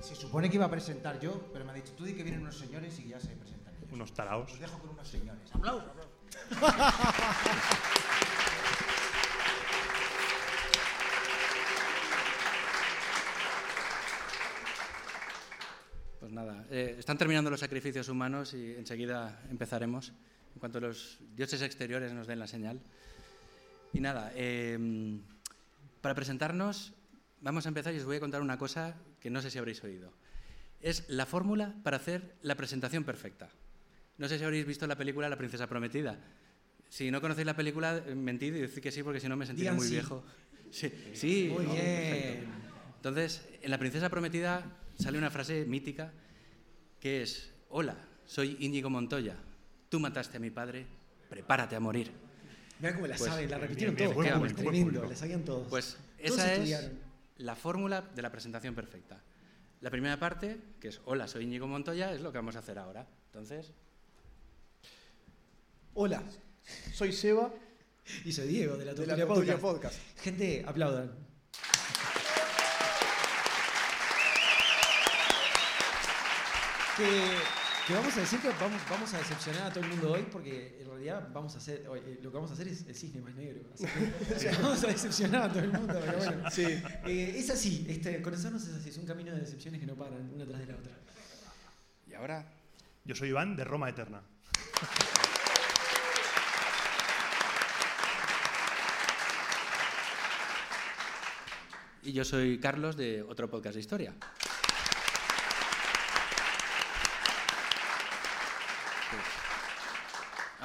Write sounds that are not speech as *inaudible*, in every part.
Se supone que iba a presentar yo, pero me ha dicho, tú di que vienen unos señores y ya se presentan ellos. Unos taraos. Os dejo con unos señores. ¡Aplausos! aplausos. *laughs* Pues nada, eh, están terminando los sacrificios humanos y enseguida empezaremos, en cuanto los dioses exteriores nos den la señal. Y nada, eh, para presentarnos, vamos a empezar y os voy a contar una cosa que no sé si habréis oído. Es la fórmula para hacer la presentación perfecta. No sé si habréis visto la película La princesa prometida. Si no conocéis la película, mentid y decid que sí, porque si no me sentiré Digan muy sí. viejo. Sí, sí. Muy bien. perfecto. Entonces, en La princesa prometida sale una frase mítica que es, hola, soy Íñigo Montoya, tú mataste a mi padre, prepárate a morir. Mira cómo la Pues, saben, la repitieron bien, todos. tremendo, la sabían todos. Pues Todos esa es estudiaron. La fórmula de la presentación perfecta. La primera parte, que es hola, soy Íñigo Montoya, es lo que vamos a hacer ahora. Entonces, Hola, soy Seba Y soy Diego, de la de la Tertulia Tertulia Podcast. Podcast. Gente, aplaudan. Que, que vamos a decir que vamos, vamos a decepcionar a todo el mundo hoy porque en realidad vamos a hacer, hoy, eh, lo que vamos a hacer es el cisne más negro. Así que, *laughs* o sea, vamos a decepcionar a todo el mundo, pero bueno. Sí. Eh, es así, este, conocernos es así, es un camino de decepciones que no paran una tras de la otra. y ahora, Yo soy Iván de Roma Eterna. y yo soy Carlos de otro podcast de historia.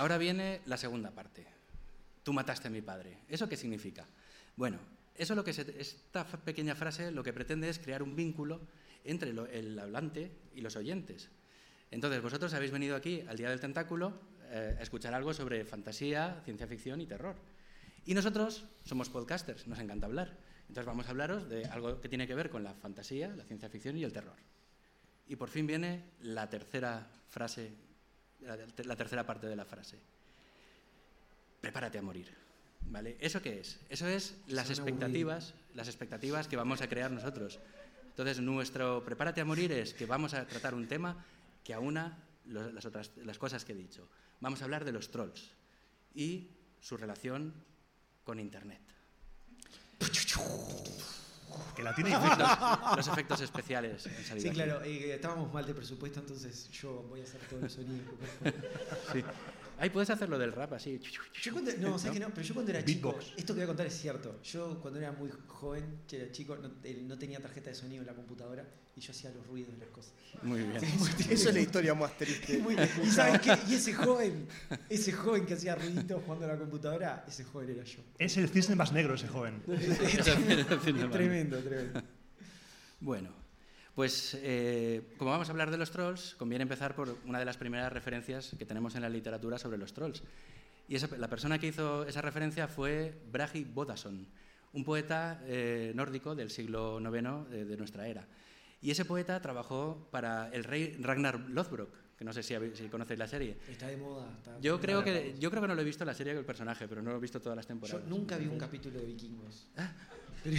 Ahora viene la segunda parte. Tú mataste a mi padre. ¿Eso qué significa? Bueno, eso lo que se- esta pequeña frase lo que pretende es crear un vínculo entre el hablante y los oyentes. Entonces, vosotros habéis venido aquí al Día del Tentáculo eh, a escuchar algo sobre fantasía, ciencia ficción y terror. Y nosotros somos podcasters, nos encanta hablar. Entonces vamos a hablaros de algo que tiene que ver con la fantasía, la ciencia ficción y el terror. Y por fin viene la tercera frase, la, la tercera parte de la frase. Prepárate a morir. ¿Vale? ¿Eso qué es? Eso es las expectativas, las expectativas que vamos a crear nosotros. Entonces, nuestro prepárate a morir es que vamos a tratar un tema que aúna lo- las otras las cosas que he dicho. Vamos a hablar de los trolls y su relación con internet. Que la tiene. *laughs* Los, los efectos especiales han salido Sí, claro, eh, estábamos mal de presupuesto, entonces yo voy a hacer todo el sonido. *laughs* Sí. Ahí puedes hacer lo del rap así. Yo cuando, no, ¿sabes que no? Pero yo cuando era Beatbox. chico, esto que voy a contar es cierto. Yo cuando era muy joven, que era chico, no, eh, no tenía tarjeta de sonido en la computadora y yo hacía los ruidos de las cosas. Muy bien. Sí, muy triste. Esa es la historia más triste. *laughs* Muy- y sabes qué? Y ese joven, ese joven que hacía ruiditos jugando a la computadora, ese joven era yo. Es el cisne más negro ese joven. tremendo, tremendo. *laughs* Bueno, pues eh, como vamos a hablar de los trolls, conviene empezar por una de las primeras referencias que tenemos en la literatura sobre los trolls. Y esa- la persona que hizo esa referencia fue Bragi Bodason, un poeta eh, nórdico del siglo IX de, de nuestra era. Y ese poeta trabajó para el rey Ragnar Lothbrok, que no sé si, si conocéis la serie. Está de moda. está Yo de creo, que, yo creo que no lo he visto la serie con el personaje, pero no lo he visto todas las Yo temporadas. nunca vi un capítulo de Vikingos. Pero,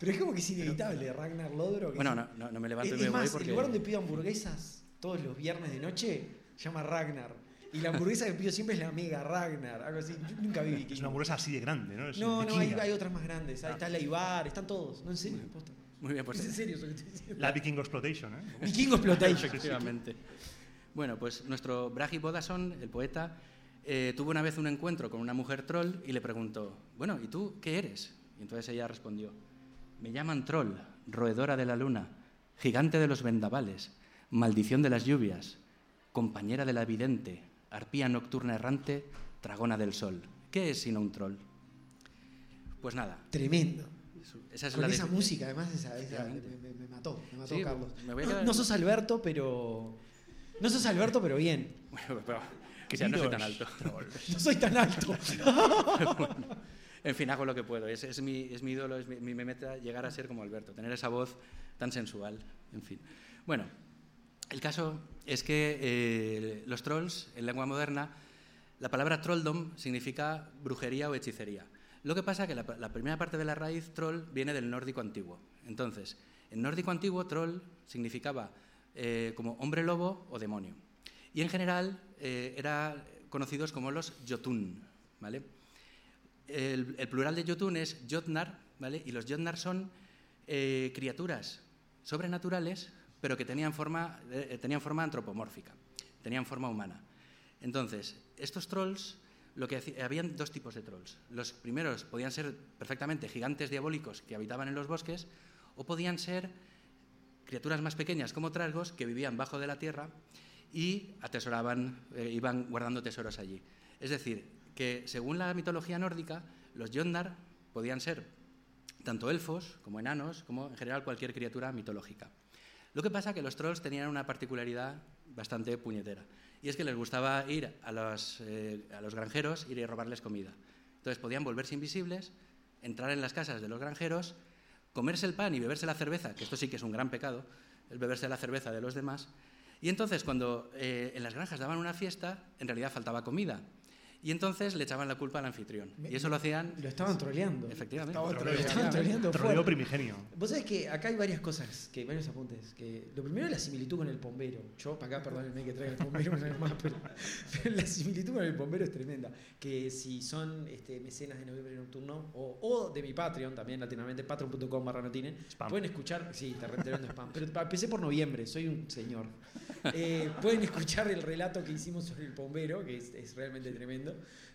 pero es como que es inevitable, Ragnar Lodbrok. Bueno, no, no, no me levanto Es, y me es más, voy porque... el lugar donde pido hamburguesas todos los viernes de noche llama Ragnar. Y la hamburguesa que pido siempre es la Mega Ragnar, algo así. Yo nunca vi Es una hamburguesa así de grande, ¿no? Es No, no, hay, hay otras más grandes. Ahí está la Ibar, están todos. No, en serio, posta. Muy bien, pues Es en serio eso que estoy diciendo. La Viking Exploitation, ¿eh? Vikingo Exploitation. Efectivamente. Bueno, pues nuestro Bragi Bodason, el poeta, eh, tuvo una vez un encuentro con una mujer troll y le preguntó, bueno, ¿y tú qué eres? Y entonces ella respondió, me llaman troll, roedora de la luna, gigante de los vendavales, maldición de las lluvias, compañera de la vidente, arpía nocturna errante, dragona del sol. ¿Qué es sino un troll? Pues nada, Tremendo. esa es Con la esa defi- música, además, esa, esa- me, me- me mató, me mató Sí, Carlos. me voy a no, quedar- no sos Alberto, pero. No sos Alberto, pero bien. *laughs* Bueno, pero, que ya *laughs* no soy tan alto. No soy tan alto. En fin, hago lo que puedo. Es, mi, es mi ídolo, es mi, mi meta llegar a ser como Alberto, tener esa voz tan sensual. En fin. Bueno, el caso es que eh, los trolls, en lengua moderna, la palabra trolldom significa brujería o hechicería. Lo que pasa es que la, la primera parte de la raíz troll viene del nórdico antiguo. Entonces, En nórdico antiguo, troll significaba eh, como hombre lobo o demonio. Y en general eh, eran conocidos como los Jotun. ¿vale? El, plural de Jotun es Jotnar, ¿vale? y los Jotnar son eh, criaturas sobrenaturales, pero que tenían forma, eh, tenían forma antropomórfica, tenían forma humana. Entonces, estos trolls, lo que hacía- habían dos tipos de trolls. Los primeros podían ser perfectamente gigantes diabólicos que habitaban en los bosques, o podían ser criaturas más pequeñas como trasgos que vivían bajo de la tierra y atesoraban, eh, iban guardando tesoros allí. Es decir, que según la mitología nórdica, los Jotnar podían ser tanto elfos como enanos, como en general cualquier criatura mitológica. Lo que pasa que los trolls tenían una particularidad bastante puñetera, y es que les gustaba ir a los, eh, a los granjeros y robarles comida. Entonces podían volverse invisibles, entrar en las casas de los granjeros, comerse el pan y beberse la cerveza, que esto sí que es un gran pecado, el beberse la cerveza de los demás. Y entonces cuando eh, en las granjas daban una fiesta, en realidad faltaba comida. Y entonces le echaban la culpa al anfitrión. Y eso lo hacían... Lo estaban troleando. Efectivamente. Estaba Lo estaban troleando Troleo primigenio. Vos sabés que acá hay varias cosas, que varios apuntes. Que lo primero es la similitud con el pombero. Yo, para acá, perdónenme que traiga el pombero una vez más, pero, pero la similitud con el pombero es tremenda. Que si son este, mecenas de Noviembre Nocturno o, o de mi Patreon, también latinoamérica, patreon.com barra no tienen, Spam. pueden escuchar, sí, te re- te vendo spam, pero empecé por noviembre, soy un señor. Eh, pueden escuchar el relato que hicimos sobre el pombero, que es, es realmente tremendo.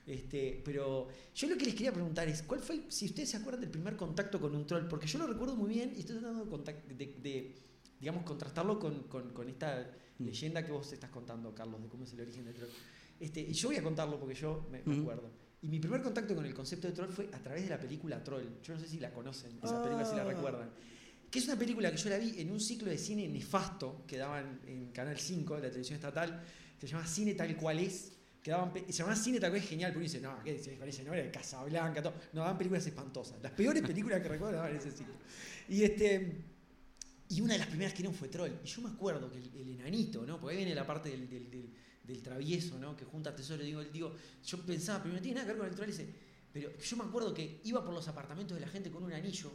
Este, pero yo lo que les quería preguntar es, ¿cuál fue, si ustedes se acuerdan del primer contacto con un troll? Porque yo lo recuerdo muy bien y estoy tratando de, de- de, digamos, contrastarlo con, con- con esta leyenda que vos estás contando, Carlos, de cómo es el origen del troll. Este, y yo voy a contarlo porque yo me, me Ujú. acuerdo. Y mi primer contacto con el concepto de troll fue a través de la película Troll. Yo no sé si la conocen, esa película si la Ah. recuerdan. Que es una película que yo la vi en un ciclo de cine nefasto que daban en Canal 5, de la televisión estatal, que se llama Cine Tal Cual Es. Pe- se llamaba Cine Tal Es genial, porque uno dice, no, ¿qué Cual Es? No era de Casablanca, todo. No, daban películas espantosas. Las peores películas que *laughs* recuerdo daban en ese ciclo. Y este. Y una de las primeras que dieron fue Troll. Y yo me acuerdo que el, el enanito, ¿no? Porque ahí viene la parte del, del- del- del travieso, ¿no? Que junta tesoro. Digo, digo, yo pensaba, pero no tiene nada que ver con el troll ese. Pero yo me acuerdo que iba por los apartamentos de la gente con un anillo,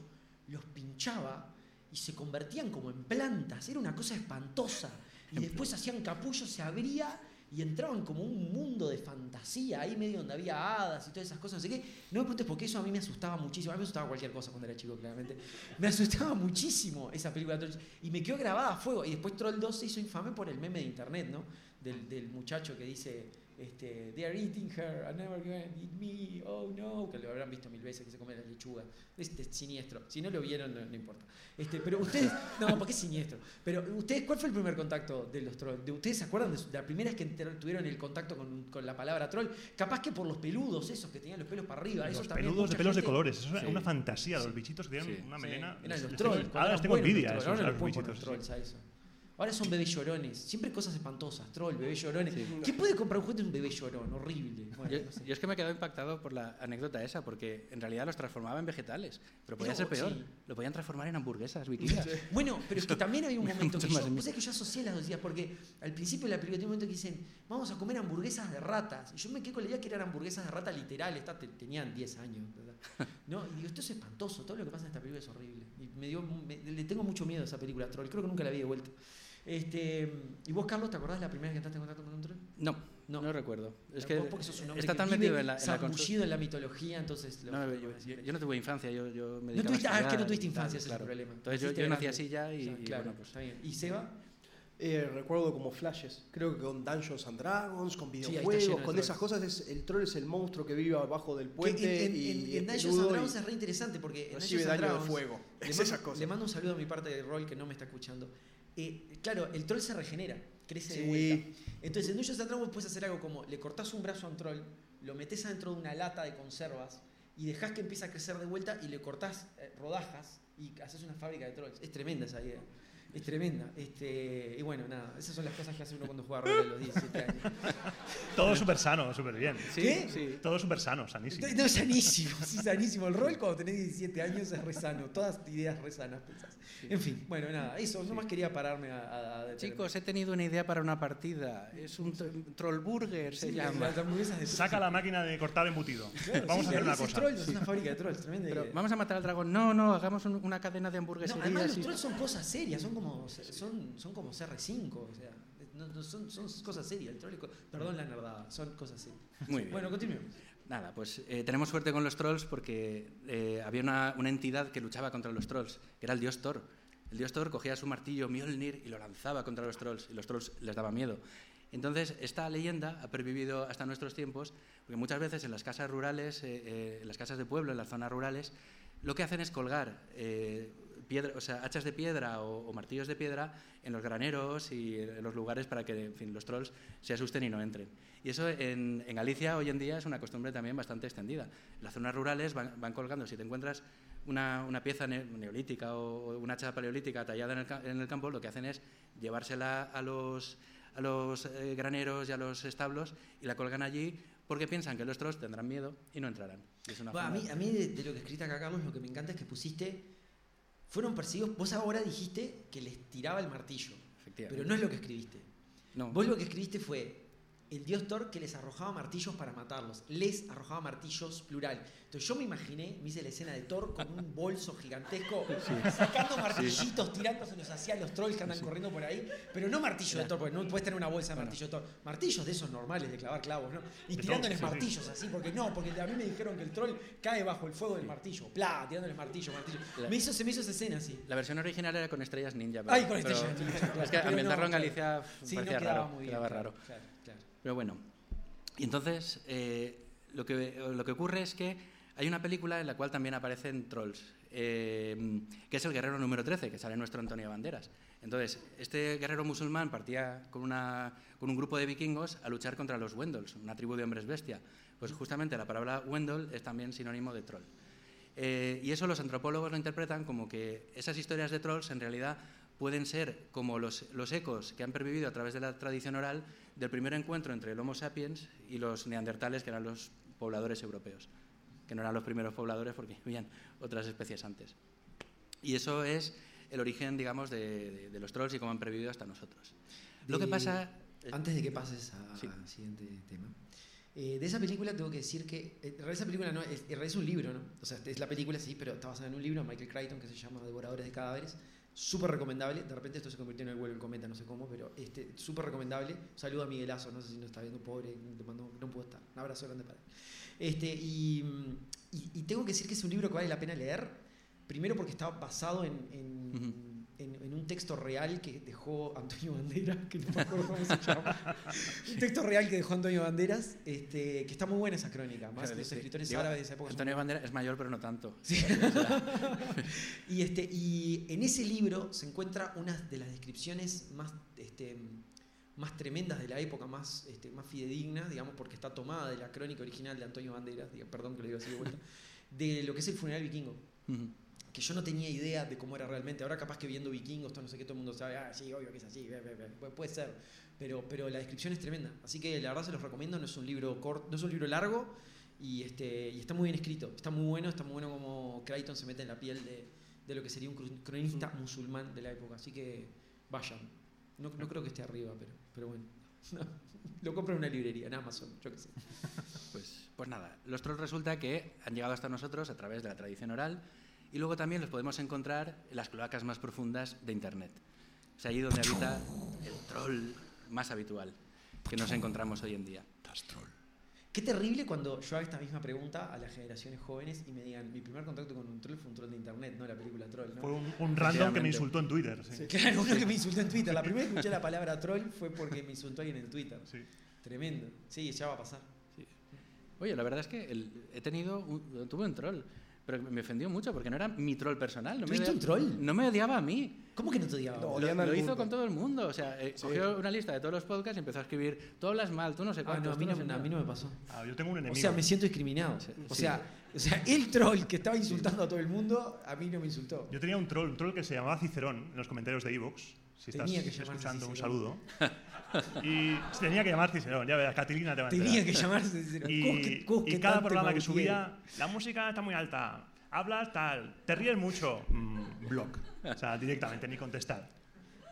los pinchaba y se convertían como en plantas. Era una cosa espantosa. Y después hacían capullo, se abría y entraban como un mundo de fantasía, ahí medio donde había hadas y todas esas cosas, no sé. No me preguntes porque eso a mí me asustaba muchísimo. A mí me asustaba cualquier cosa cuando era chico, claramente. Me asustaba muchísimo esa película Troll. Y me quedó grabada a fuego. Y después Troll 2 se hizo infame por el meme de internet, ¿no? Del, del muchacho que dice, este, they are eating her, I'm never gonna eat me, oh no, que lo habrán visto mil veces que se come la lechuga. Este es siniestro. Si no lo vieron, no, no importa. Este, pero ustedes, no, porque es siniestro. Pero ustedes, ¿cuál fue el primer contacto de los trolls? ¿De ustedes se acuerdan de, la primera vez que tuvieron el contacto con, con la palabra troll? Capaz que por los peludos esos que tenían los pelos para arriba. esos Los también peludos de pelos de colores. Eso es Sí. una fantasía. Sí. Los bichitos que Sí. una Sí, melena. Eran les- los trolls. Ahora eran les tengo envidia a esos, los bichitos. trolls a eso. Ahora son bebés llorones. Siempre cosas espantosas. Troll, bebé llorones. Sí. ¿Quién puede comprar un juguete de un bebé llorón? Horrible. Bueno, Yo, no sé. yo es que me he quedado impactado por la anécdota esa, porque en realidad los transformaba en vegetales, pero podía Pero, ser peor. sí. Lo podían transformar en hamburguesas vikingas. Bueno, pero es que también había un *laughs* momento que yo, vos sabés que yo asocié las dos ideas, porque al principio de la película tiene un momento que dicen, vamos a comer hamburguesas de ratas. Y yo me quedé con la idea que eran hamburguesas de rata literales, ta- te- tenían 10 años. ¿verdad? *laughs* ¿No? Y digo, esto es espantoso, todo lo que pasa en esta película es horrible. Y me dio, me- le tengo mucho miedo a esa película, Troll. Creo que nunca la vi de vuelta. Este, ¿Y vos, Carlos, te acordás de la primera vez que entraste en contacto con un troll? No, No. no, recuerdo. Es que Vos porque sos un hombre está que tan metido en la, en la en la mitología, entonces... lo- No, yo, yo- yo no tuve infancia, yo, yo me No dedicaba tuviste, a ah, es que no tuviste infancia, ese es el claro. problema. Entonces yo, yo nací así ya y, O sea, y claro, bueno, pues está bien. ¿Y Seba? Eh, recuerdo como flashes, creo que con Dungeons and Dragons, con videojuegos, de con esas cosas, es, el troll es el monstruo que vive abajo del Que puente en, en, y en- en es Dungeons and y Dragons es re interesante porque en recibe Dungeons and de fuego. Le Es mando, esas cosas. le mando un saludo a mi parte de rol que no me está escuchando. Eh, claro, el troll se regenera, crece de vuelta. Entonces en Dungeons Dragons puedes hacer algo como le cortás un brazo a un troll, lo metes adentro de una lata de conservas y dejás que empiece a crecer de vuelta y le cortás eh, rodajas y haces una fábrica de trolls. Es tremenda esa idea. Es tremenda. Este, y bueno, nada, esas son las cosas que hace uno cuando juega rol a los 17 años. Todo súper sano, súper bien. Sí, ¿Qué? sí. Todo súper sano, sanísimo. No, sanísimo, sí, sanísimo. El rol cuando tenés 17 años es re sano. Todas ideas re sanas pensás. En fin, bueno, nada, eso. Nomás quería pararme a, a-. Chicos, he tenido una idea para una partida. Es un tro- trollburger, se Sí, llama. de Saca la máquina de cortar embutido. Claro, Vamos sí, a hacer una cosa. Trolls, Es una fábrica de trolls, tremenda Pero idea. vamos a matar al dragón. No, no, hagamos un- una cadena de No, hamburgueserías. además los trolls son cosas serias, son como, son, son como CR5, o sea, no- no, son, son cosas serias. El troll es co- perdón la nerdada, son cosas serias. Muy bien. Bueno, continuemos. Nada, pues eh, tenemos suerte con los trolls porque eh, había una, una entidad que luchaba contra los trolls, que era el dios Thor. El dios Thor cogía su martillo Mjolnir y lo lanzaba contra los trolls, y los trolls les daba miedo. Entonces, esta leyenda ha pervivido hasta nuestros tiempos, porque muchas veces en las casas rurales, eh, eh, en las casas de pueblo, en las zonas rurales, lo que hacen es colgar eh, piedra, o sea, hachas de piedra o, o martillos de piedra en los graneros y en los lugares para que en fin, los trolls se asusten y no entren. Y eso en, en Galicia hoy en día es una costumbre también bastante extendida. En las zonas rurales van, van colgando, si te encuentras una, una pieza ne- neolítica o una hacha paleolítica tallada en el, ca- en el campo, lo que hacen es llevársela a los, a los eh, graneros y a los establos y la colgan allí porque piensan que los trolls tendrán miedo y no entrarán. Y es una Bueno, a mí, a mí de, de lo que escrita acá, Carlos, lo que me encanta es que pusiste, fueron perseguidos, vos ahora dijiste que les tiraba el martillo, Efectivamente. pero no es lo que escribiste. No. Vos lo que escribiste fue el dios Thor que les arrojaba martillos para matarlos. Les arrojaba martillos, plural. Entonces yo me imaginé, me hice la escena de Thor con un bolso gigantesco, *laughs* sacando martillitos, tirándoselos hacia los trolls que andan corriendo por ahí. Pero no martillo de Thor, porque no puedes tener una bolsa de martillo de Thor. Martillos de esos normales de clavar clavos, ¿no? Y De tirándoles Thor, sí, sí. martillos así, porque no, porque a mí me dijeron que el troll cae bajo el fuego del martillo. Pla, tirándoles martillo, martillo. Me hizo, se me hizo esa escena así. La versión original era con estrellas ninja. Pero, Ay, con estrellas ninja, claro. Es que ambientarlo no, en. Galicia Sí, no parecía quedaba raro. muy bien. quedaba claro, raro. Pero bueno. Y entonces, eh, lo, que, lo que ocurre es que hay una película en la cual también aparecen trolls, eh, que es el guerrero número 13, que sale nuestro Antonio Banderas. Entonces, este guerrero musulmán partía con, una, con un grupo de vikingos a luchar contra los Wendols, una tribu de hombres bestia. Pues justamente la palabra Wendol es también sinónimo de troll. Eh, y eso los antropólogos lo interpretan como que esas historias de trolls en realidad pueden ser como los, los ecos que han pervivido a través de la tradición oral del primer encuentro entre el Homo sapiens y los neandertales, que eran los pobladores europeos, que no eran los primeros pobladores porque *laughs* habían otras especies antes. Y eso es el origen, digamos, de, de- de los trolls y cómo han pervivido hasta nosotros. Lo que pasa... Antes de que pases a- Sí. al siguiente tema. eh, de esa película tengo que decir que. eh, En realidad, esa película no es, es un libro, ¿no? O sea, es la película, sí, pero está basada en un libro Michael Crichton que se llama Devoradores de Cadáveres. Súper recomendable. De repente esto se convirtió en el vuelo en cometa, no sé cómo, pero este, súper recomendable. Saludo a Miguelazo, no sé si nos está viendo, pobre, le mando- no puedo estar. Un abrazo grande para él. Este, y, y- tengo que decir que es un libro que vale la pena leer. Primero porque está basado en. En- en un texto real que dejó Antonio Banderas, *laughs* que no me acuerdo cómo se llama. un texto real que dejó Antonio Banderas, este, que está muy buena esa crónica, más los Sí. escritores Digo, árabes de esa época. son Antonio Banderas es mayor, pero no tanto. Sí. *laughs* y, este, y en ese libro se encuentra una de las descripciones más, este, más tremendas de la época, más, este, más fidedignas, digamos, porque está tomada de la crónica original de Antonio Banderas, perdón que lo digo así de vuelta, de lo que es el funeral vikingo. Ujú. Que yo no tenía idea de cómo era realmente. Ahora capaz que viendo vikingos, todo no sé qué, todo el mundo sabe, ah, sí, obvio que es así, ve, ve". Pu- puede ser. Pero, pero la descripción es tremenda. Así que la verdad se los recomiendo, no es un libro corto, no es un libro largo y, este, y está muy bien escrito. Está muy bueno, está muy bueno como Crichton se mete en la piel de, de lo que sería un cronista musulmán de la época. Así que vayan. No, no creo que esté arriba, pero, pero bueno. *laughs* Lo compro en una librería, en Amazon, yo qué sé. Pues, pues nada, los trolls resulta que han llegado hasta nosotros a través de la tradición oral y luego también los podemos encontrar en las cloacas más profundas de Internet. Es ahí donde habita el troll más habitual que nos encontramos hoy en día. Qué terrible cuando yo haga esta misma pregunta a las generaciones jóvenes y me digan, mi primer contacto con un troll fue un troll de internet, no la película Troll, ¿no? Fue un, un random que me insultó en Twitter. Sí. Claro, *laughs* uno que me insultó en Twitter. La primera vez que escuché la palabra troll fue porque me insultó alguien en Twitter. Sí. Tremendo. Sí, ya va a pasar. Oye, la verdad es que el- he tenido un, tuve un troll, pero me ofendió mucho porque no era mi troll personal. No me ¿Tuviste odia- un troll? No me odiaba a mí. ¿Cómo que no te odiaba? No, Lo, al lo hizo con todo el mundo. O sea, eh, cogió una lista de todos los podcasts y empezó a escribir: tú hablas mal, tú no sé Ah, cuántos. no, a mí no, sé a nada". mí no me pasó. Ah, yo tengo un O enemigo. sea, me siento discriminado. O sea, o sea, el troll que estaba insultando a todo el mundo, a mí no me insultó. Yo tenía un troll, un troll que se llamaba Cicerón en los comentarios de Evox. Si estás Tenía que escuchando, un Cicerón. saludo. y tenía que llamar Cicerón, ya verás, Catilina te va a enterar. Tenía que llamarse. ¿Cómo Y, cómo y cada programa que subía, la música está muy alta, hablas tal, te ríes mucho, mm, block. O sea, directamente, ni contestar.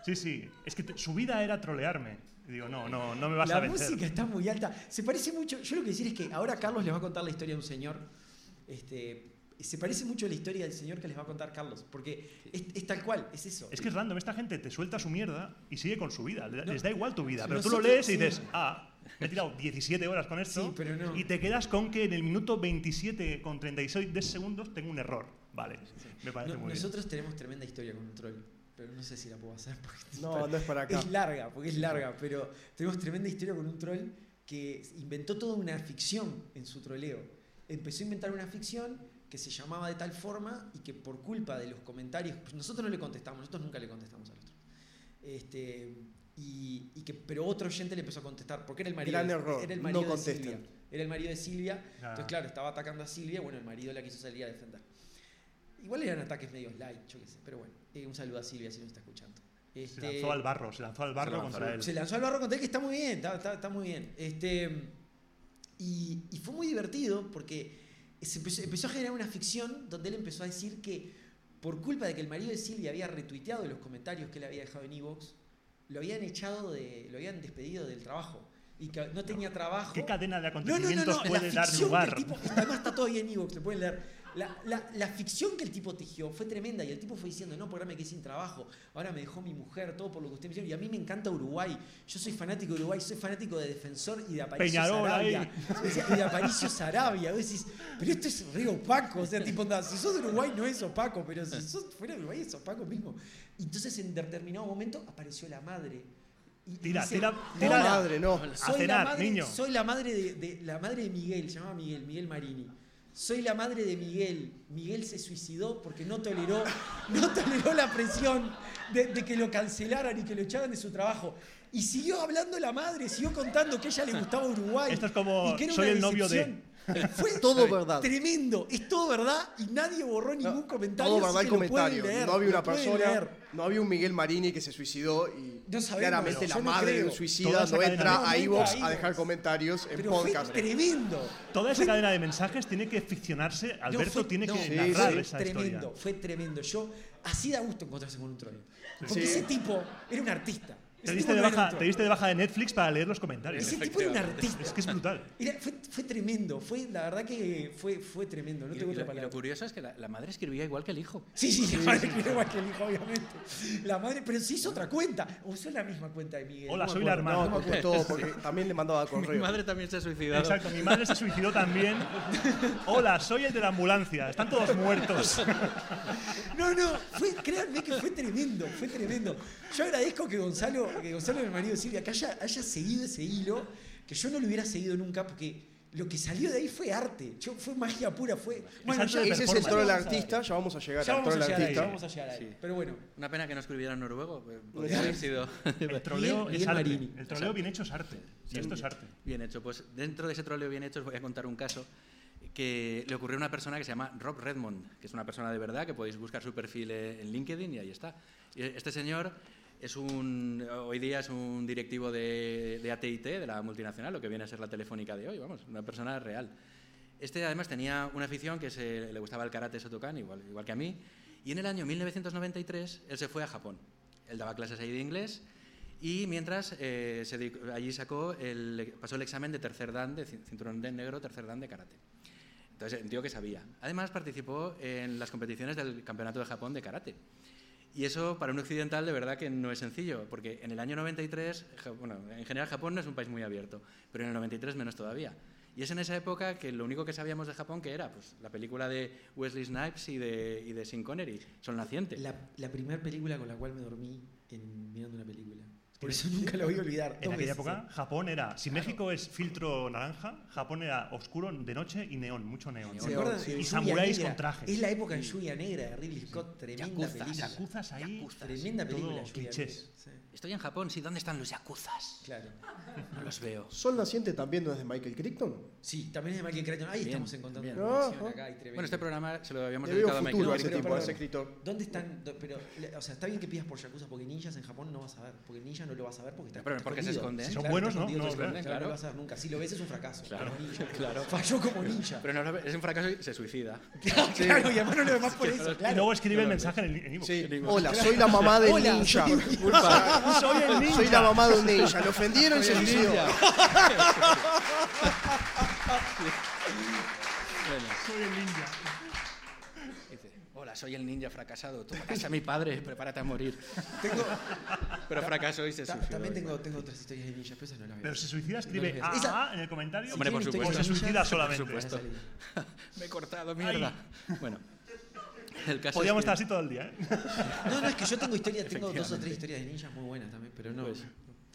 Sí, sí, es que te- su vida era trolearme. Y digo, no, no, no me vas La a vencer. música está muy alta. Se parece mucho. Yo lo que decir es que ahora Carlos les va a contar la historia de un señor. Este, se parece mucho a la historia del señor que les va a contar Carlos. Porque es, es tal cual, es eso. Es que es random, esta gente te suelta su mierda y sigue con su vida. Le- No. Les da igual tu vida, pero tú lo lees y sí. dices, ah, me he tirado 17 horas con esto Sí, pero no. y te quedas con que en el minuto 27 con 36 de segundos tengo un error. Vale, me parece No- muy nosotros tenemos tremenda historia con un troll. Pero no sé si la puedo hacer. porque- No, no es para acá. Es larga, porque es larga, pero tenemos tremenda historia con un troll que inventó toda una ficción en su troleo. Empezó a inventar una ficción que se llamaba de tal forma y que por culpa de los comentarios, pues nosotros no le contestamos, nosotros nunca le contestamos al otro. Este, y, y que, pero otro oyente le empezó a contestar, porque era el marido, Gran de, error, era el no marido de contesten. Silvia. Era el marido de Silvia, Ah. entonces claro, estaba atacando a Silvia, bueno, el marido la quiso salir a defender. Igual eran ataques medio light, yo qué sé, pero bueno, eh, un saludo a Silvia si nos está escuchando. Se Este, lanzó al barro, se lanzó al barro lanzó. contra él. se lanzó al barro contra él, que está muy bien, está, está- está muy bien. Este, y, y fue muy divertido porque se empezó, empezó a generar una ficción donde él empezó a decir que por culpa de que el marido de Silvia había retuiteado los comentarios que él había dejado en Evox, lo habían echado de, lo habían despedido del trabajo. Y que no tenía trabajo. ¿Qué cadena de No, no, no, acontecimientos no, la puede dar ficción lugar? tipo, además está todavía en Evox, lo pueden leer. La, la- la ficción que el tipo tejió fue tremenda y el tipo fue diciendo, no, porque ahora me quedé sin trabajo, ahora me dejó mi mujer, todo por lo que usted me dijeron. Y a mí me encanta Uruguay, yo soy fanático de Uruguay, soy fanático de Defensor y de Aparicio Peñarol Sarabia. Y de Aparicio Sarabia. Vos decís, pero esto es re opaco, o sea, tipo, anda, si sos de Uruguay no es opaco, pero si sos fuera de Uruguay es opaco mismo. Y entonces en determinado momento apareció la madre. Y Tira, dice, tira, "Hola, tira. Madre, no. A soy cenar, la madre, niño. Soy la madre de, de- la madre de Miguel, se llamaba Miguel, Miguel Marini. Soy la madre de Miguel. Miguel se suicidó porque no toleró, *laughs* no toleró la presión de, de que lo cancelaran y que lo echaran de su trabajo. Y siguió hablando la madre, siguió contando que a ella le gustaba Uruguay. Esto es como, y que era soy una el novio de-. *laughs* Fue Todo verdad. tremendo, es todo verdad y nadie borró ningún comentario. Todo verdad el comentario. leer, no había una persona, leer. no había un Miguel Marini que se suicidó y No sabemos, claramente la madre de un suicida no cadena entra a entra a dejar comentarios en Pero podcast. fue tremendo. Toda esa cadena de mensajes tiene que ficcionarse. Alberto fue- tiene no, que sí, narrar sí. esa tremendo, historia. fue tremendo. Yo, así da gusto encontrarse con un troll. Porque Sí. ese tipo era un artista. Te Ese diste, tipo de no era un baja, troll. te diste de baja de Netflix para leer los comentarios. Ese tipo era un artista. Es que es brutal. Era- fue, fue tremendo, fue, la verdad que fue, fue tremendo, no Y, tengo y otra lo, y lo palabra. curioso es que la, la madre escribía igual que el hijo. Sí, sí, la madre escribió igual que el hijo, obviamente. La madre, pero se hizo otra cuenta. O usó la misma cuenta de Miguel. Hola, no soy la hermana. No, No me porque acuerdo. todo, porque también le mandaba Mi correo. madre también se ha suicidado. Exacto, mi madre se suicidó también. Hola, soy el de la ambulancia. Están todos muertos. No, no, fue, créanme que fue tremendo, fue tremendo. Yo agradezco que Gonzalo, que Gonzalo, el marido de Silvia, que haya, haya seguido ese hilo, que yo no lo hubiera seguido nunca, porque lo que salió de ahí fue arte, yo, fue magia pura, fue. arte de Ese es el vamos a artista, ya vamos a llegar Ya al vamos a troll llegar ahí, artista. ya vamos a llegar ahí. Sí. Pero bueno, Una pena que no escribiera en noruego. pues, *laughs* Podría haber sido. El troleo Miguel- es arte. El troleo bien hecho es arte. Y esto es arte. Bien hecho. Pues dentro de ese troleo bien hecho os voy a contar un caso que le ocurrió a una persona que se llama Rob Redmond, que es una persona de verdad, que podéis buscar su perfil en LinkedIn y ahí está. Este señor es un, hoy día es un directivo de, de AT&T, de la multinacional, lo que viene a ser la telefónica de hoy, vamos, una persona real. Este además tenía una afición que le gustaba el karate Shotokan, igual, igual que a mí, y en el año 1993 él se fue a Japón. Él daba clases ahí de inglés y mientras eh, allí sacó pasó el examen de tercer dan, de cin- cinturón de negro, tercer dan de karate. Entonces, un que sabía. Además, participó en las competiciones del Campeonato de Japón de karate. Y eso para un occidental de verdad que no es sencillo, porque en el año 93, Ja- bueno, en general Japón no es un país muy abierto, pero en el 93 menos todavía. Y es en esa época que lo único que sabíamos de Japón que era pues, la película de Wesley Snipes y de, y de Sean Connery, Sol Naciente. la, la primera película con la cual me dormí en, mirando una película. Por eso nunca lo voy a olvidar. En aquella época, Japón era, si México es filtro naranja, Japón era oscuro de noche y neón, mucho neón. ¿Se Sí, acuerdan? sí. De Y samuráis con trajes. Es la época de Lluvia Negra de Ridley Scott. Tremenda Yakuzas, película. Yakuzas ahí. Tremenda película. todo clichés. Sí, Estoy en Japón, sí, ¿dónde están los yakuzas? claro. No los veo. Sol Naciente también no es de Michael Crichton. Sí, también es de Michael Crichton. Ahí Bien, estamos encontrando bien. una conexión Ajá. acá y tremendo. Bueno, este programa se lo habíamos dedicado a Michael Crichton. tipo, a perdón. ese escritor. ¿Dónde están? Pero, o sea, está bien que pidas por Yakuza porque ninjas en Japón no vas a ver. Porque no lo vas a ver porque está, Pero está ¿por qué se escondido. esconden? Si son Claro, buenos, ¿no? escondido, No escondido, claro, claro. No lo vas a ver nunca. Si lo ves es un fracaso. Claro, como ninja. claro. Falló como ninja. Pero no es un fracaso y se suicida. *laughs* claro, y además no lo ves más por eso. Y luego escribe el mensaje en el en. Sí. Hola, *laughs* soy la mamá del Hola, ninja. soy- *laughs* Soy el ninja. Soy la mamá de un ninja. Lo ofendieron y se suicidó. Soy el ninja. Soy el ninja fracasado. Tú mataste a mi padre, prepárate a morir. Tengo, Pero fracasó y se ta- suicidó. también tengo, tengo otras historias de ninjas, pero no las veo. Pero se suicida, escribe No ves. AA en el comentario. Hombre, por supuesto. O se historias suicida solamente. por supuesto. a. *laughs* Me he cortado, mierda. Bueno, el caso Podríamos es que- estar así todo el día, ¿eh? No, no, es que yo tengo historia, tengo dos o tres historias de ninjas muy buenas también, pero no. Pues-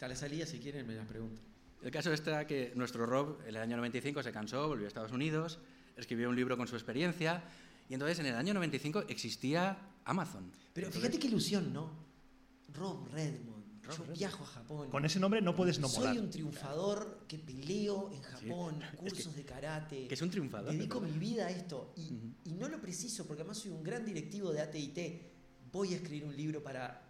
a la salida, si quieren, me las preguntan. El caso está que nuestro Rob en el año 95 se cansó, volvió a Estados Unidos, escribió un libro con su experiencia y entonces en el año 95 existía Amazon. Pero Entonces, fíjate qué ilusión, ¿no? Rob Redmond. Rob yo Redmond. viajo a Japón. Con ese nombre no puedes no Soy molar. un triunfador que peleo en Japón, *laughs* cursos de karate. que es un triunfador. Dedico mi vida a esto y, Ujú. y no lo preciso porque además soy un gran directivo de AT&T. Voy a escribir un libro para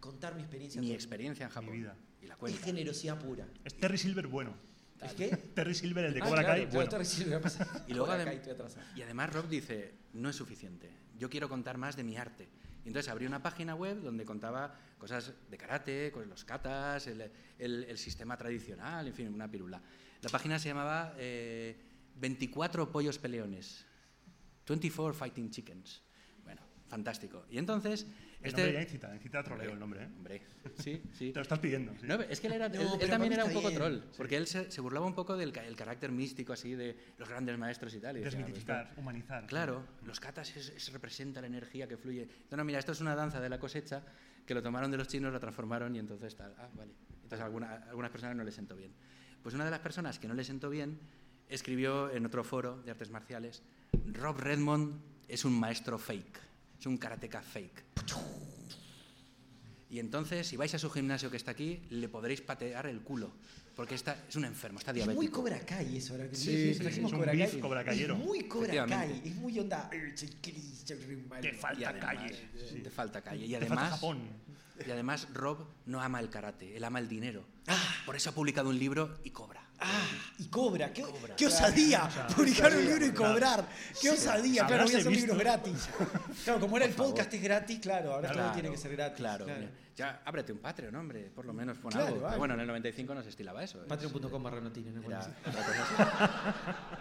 contar mi experiencia. a Mi experiencia en Japón. vida. Y la mundo. Es cuenta. generosidad pura. Es Terry Silver bueno. ¿Es qué? Terry Silver, el de Ah, Cobra claro, Kai, claro, bueno. Terry Silver, va a pasar. Y luego Cobra adem- Kai, estoy atrasado. Y además Rob dice, no es suficiente, yo quiero contar más de mi arte. Y entonces abrió una página web donde contaba cosas de karate, con los katas, el, el- el sistema tradicional, en fin, una pirula. La página se llamaba eh, 24 pollos peleones, 24 fighting chickens. Bueno, fantástico. Y entonces... El nombre ya incita, incita a troleo el nombre, ¿eh? Hombre, sí, sí. Te lo estás pidiendo. sí. No, es que él, era, No, él- él también era un poco está troll, bien. porque él se, se burlaba un poco del el carácter místico así de los grandes maestros y tal. y decía, "Pues Desmitificar, humanizar. Claro, los katas es, es- representa la energía que fluye. No, no, mira, esto es una danza de la cosecha que lo tomaron de los chinos, la transformaron y entonces tal. Ah, vale. Entonces a alguna- a algunas personas no les sentó bien. Pues una de las personas que no le sentó bien escribió en otro foro de artes marciales, Rob Redmond es un maestro fake, es un karateca fake. Y entonces, si vais a su gimnasio que está aquí, le podréis patear el culo, porque está, es un enfermo, está Es diabético. muy Cobra Kai eso, ahora que Sí, sí, sí, trajimos sí, es un Cobra beef. Cobra. Es muy Cobra Kai, es muy onda. Te Y falta además, calle. Te falta calle. Y además, Japón. y además, Rob no ama el karate, él ama el dinero. Por eso ha publicado un libro y cobra. Ah, y cobra. ¿Qué, Cobra. qué osadía? *laughs* Publicar un libro y claro. cobrar. Qué osadía. Claro, voy a hacer libros gratis. *laughs* Claro, como ahora el podcast es gratis, claro, ahora todo Claro, tiene que ser gratis. Claro, ya ábrete un Patreon, hombre, por lo menos pon Claro, algo. vale. Bueno, en el 95 no se estilaba eso. ¿eh? Patreon.com barra. Era. *laughs*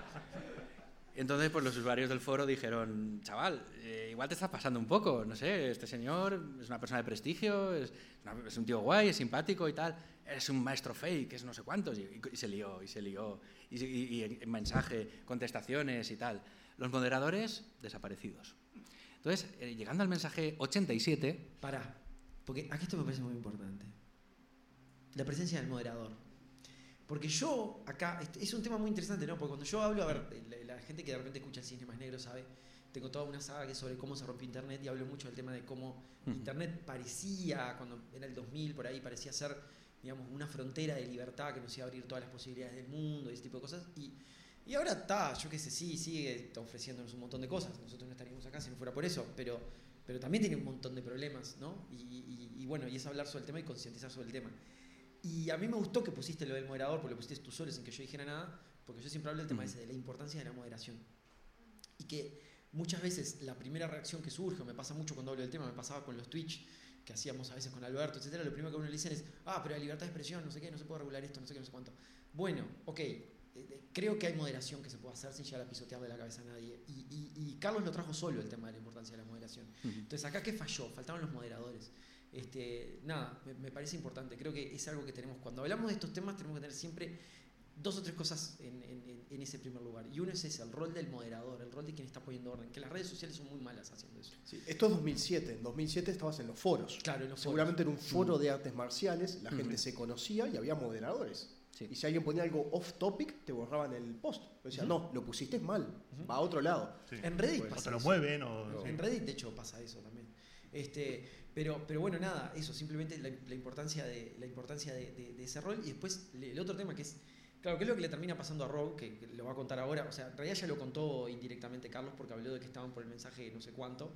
Entonces, pues los usuarios del foro dijeron, chaval, eh, igual te está pasando un poco, no sé, este señor es una persona de prestigio, es, una- es un tío guay, es simpático y tal, es un maestro fake, es no sé cuántos, y, y- se lió, y se lió, y, y- y en- en mensaje, contestaciones y tal. Los moderadores, desaparecidos. Entonces, eh, llegando al mensaje 87, Pará, porque aquí esto me parece muy importante. La presencia del moderador. Porque yo, acá, este- es un tema muy interesante, ¿no? Porque cuando yo hablo, a ver, la, la gente que de repente escucha el cine más negro sabe, tengo toda una saga que es sobre cómo se rompió Internet y hablo mucho del tema de cómo. Internet parecía, cuando era el 2000, por ahí, parecía ser, digamos, una frontera de libertad que nos iba a abrir todas las posibilidades del mundo y ese tipo de cosas. Y, y ahora está, yo qué sé, sí, sigue ofreciéndonos un montón de cosas. Nosotros no estaríamos acá si no fuera por eso, pero, pero también tiene un montón de problemas, ¿no? Y, y- y bueno, y es hablar sobre el tema y concientizar sobre el tema. Y a mí me gustó que pusiste lo del moderador, porque lo pusiste tú solo sin que yo dijera nada, porque yo siempre hablo del tema Ujú. ese, de la importancia de la moderación. Y que muchas veces la primera reacción que surge, o me pasa mucho cuando hablo del tema, me pasaba con los Twitch que hacíamos a veces con Alberto, etcétera, lo primero que uno le dicen es, ah, pero la libertad de expresión, no sé qué, no se puede regular esto, no sé qué, no sé cuánto. Bueno, ok, eh, eh, creo que hay moderación que se puede hacer sin llegar a pisotear de la cabeza a nadie. Y, y- y Carlos lo trajo solo el tema de la importancia de la moderación. Entonces, acá qué falló, faltaban los moderadores. Este, nada, me, me parece importante. Creo que es algo que tenemos, cuando hablamos de estos temas, tenemos que tener siempre dos o tres cosas en, en- en- en ese primer lugar. Y uno es ese, el rol del moderador, el rol de quien está poniendo orden. Que las redes sociales son muy malas haciendo eso. Sí, esto es 2007. En 2007 estabas en los foros. Claro, en los Seguramente foros. era un foro de artes marciales, la gente se conocía y había moderadores. Sí. Y si alguien ponía algo off topic, te borraban el post. Decían, no, lo pusiste mal, va a otro lado. Sí. En Reddit O pasa te lo eso. mueven o... En Reddit, de hecho, pasa eso también. Este, pero, pero bueno, nada, eso, simplemente la, la importancia, de, la importancia de, de- de ese rol. Y después el otro tema que es, claro, que es lo que le termina pasando a Rob, que, que lo va a contar ahora. O sea, en realidad ya lo contó indirectamente Carlos porque habló de que estaban por el mensaje no sé cuánto.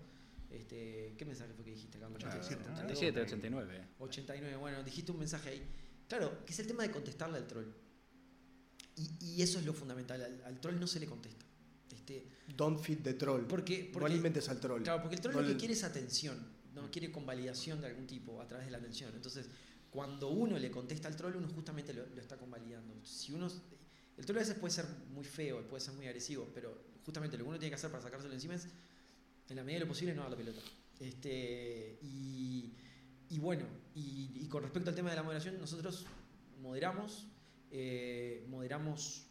Este, ¿Qué mensaje fue que dijiste, Carlos? 87, ¿no? 87, 89. 89, bueno, dijiste un mensaje ahí. Claro, que es el tema de contestarle al troll. Y, y eso es lo fundamental, al, al troll no se le contesta. Este, Don't feed the troll. porque, no porque, alimentes al troll. claro, porque el troll No lo que le- quiere es atención, no quiere convalidación de algún tipo a través de la atención. Entonces, cuando uno le contesta al troll, uno justamente lo, está convalidando. Si uno, el troll a veces puede ser muy feo, puede ser muy agresivo, pero justamente lo que uno tiene que hacer para sacárselo encima es, en la medida de lo posible, no dar la pelota. Este, y, bueno, y, y con respecto al tema de la moderación, nosotros moderamos, eh, moderamos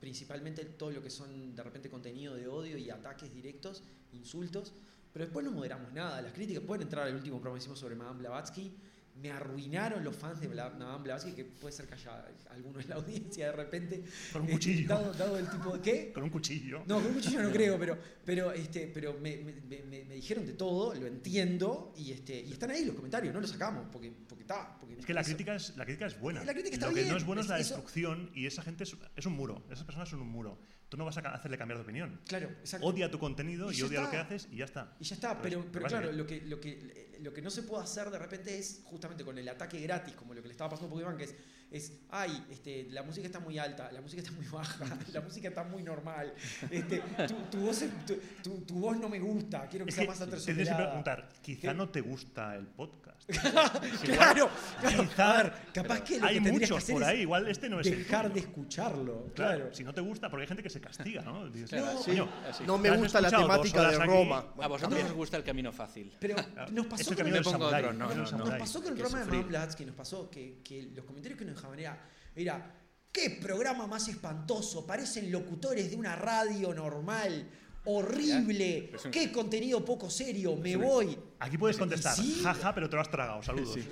principalmente todo lo que son de repente contenido de odio y ataques directos, insultos, pero después no moderamos nada. Las críticas pueden entrar al último programa que hicimos sobre Madame Blavatsky. Me arruinaron los fans de Bla- Madame Blavatsky, que puede ser que haya alguno en la *laughs* audiencia de repente. Con un eh, cuchillo. Dado, dado el tipo de. ¿Qué? Con un cuchillo. No, con un cuchillo no creo, pero, pero, este, pero me, me- me- me dijeron de todo, lo entiendo, y, este, y están ahí los comentarios, no los sacamos, porque, porque está. Porque Es que la eso- crítica es, la crítica es buena. La crítica está Lo que bien, no es bueno es, es- la eso- destrucción y esa gente es, es un muro. Esas personas son un muro. Tú no vas a hacerle cambiar de opinión. Claro, exacto. Odia tu contenido Y y, odia lo está. que haces y ya está. Y ya está, Pero pero, pero claro, lo que, lo, que, lo que no se puede hacer de repente es justamente con el ataque gratis, como lo que le estaba pasando a Pokémon, que es, es ay, este, la música está muy alta, la música está muy baja, *laughs* la música está muy normal, este, tu, tu voz, es- tu, tu- tu voz no me gusta, quiero que sea que más que aterciopelada. preguntar, quizá ¿Qué? no te gusta el podcast. *laughs* claro, claro. Quizá- A ver, capaz que lo Hay que tendrías que muchos hacer por ahí, igual este no es el dejar de tuyo. escucharlo, Claro, claro. si no te gusta, porque hay gente que se castiga, ¿no? Dices, Claro, Sí, coño, así. no me ¿has gusta la temática de horas aquí? Roma. A vosotros os gusta el camino fácil. Pero Claro, nos pasó el con no, el no, no. El que programa de. Madame Blavatsky, nos pasó que, que los comentarios que nos era, era, ¿qué programa más espantoso? Parecen locutores de una radio normal, horrible, un- qué contenido poco serio, me un- voy. Aquí puedes contestar, Sí. jaja, pero te lo has tragado, saludos. *laughs*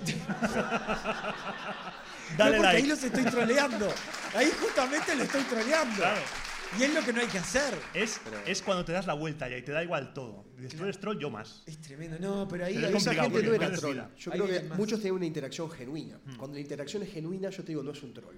Dale porque ahí like. los estoy troleando. Ahí justamente lo estoy troleando. Claro. Y es lo que no hay que hacer. Es, es cuando te das la vuelta ya y te da igual todo. Dices, tú eres troll, yo más. Es tremendo. No, pero ahí... Pero es Esa gente no era troll. Yo Ahí creo que más. muchos tienen una interacción genuina. Hmm. Cuando la interacción es genuina, yo te digo, no es un troll.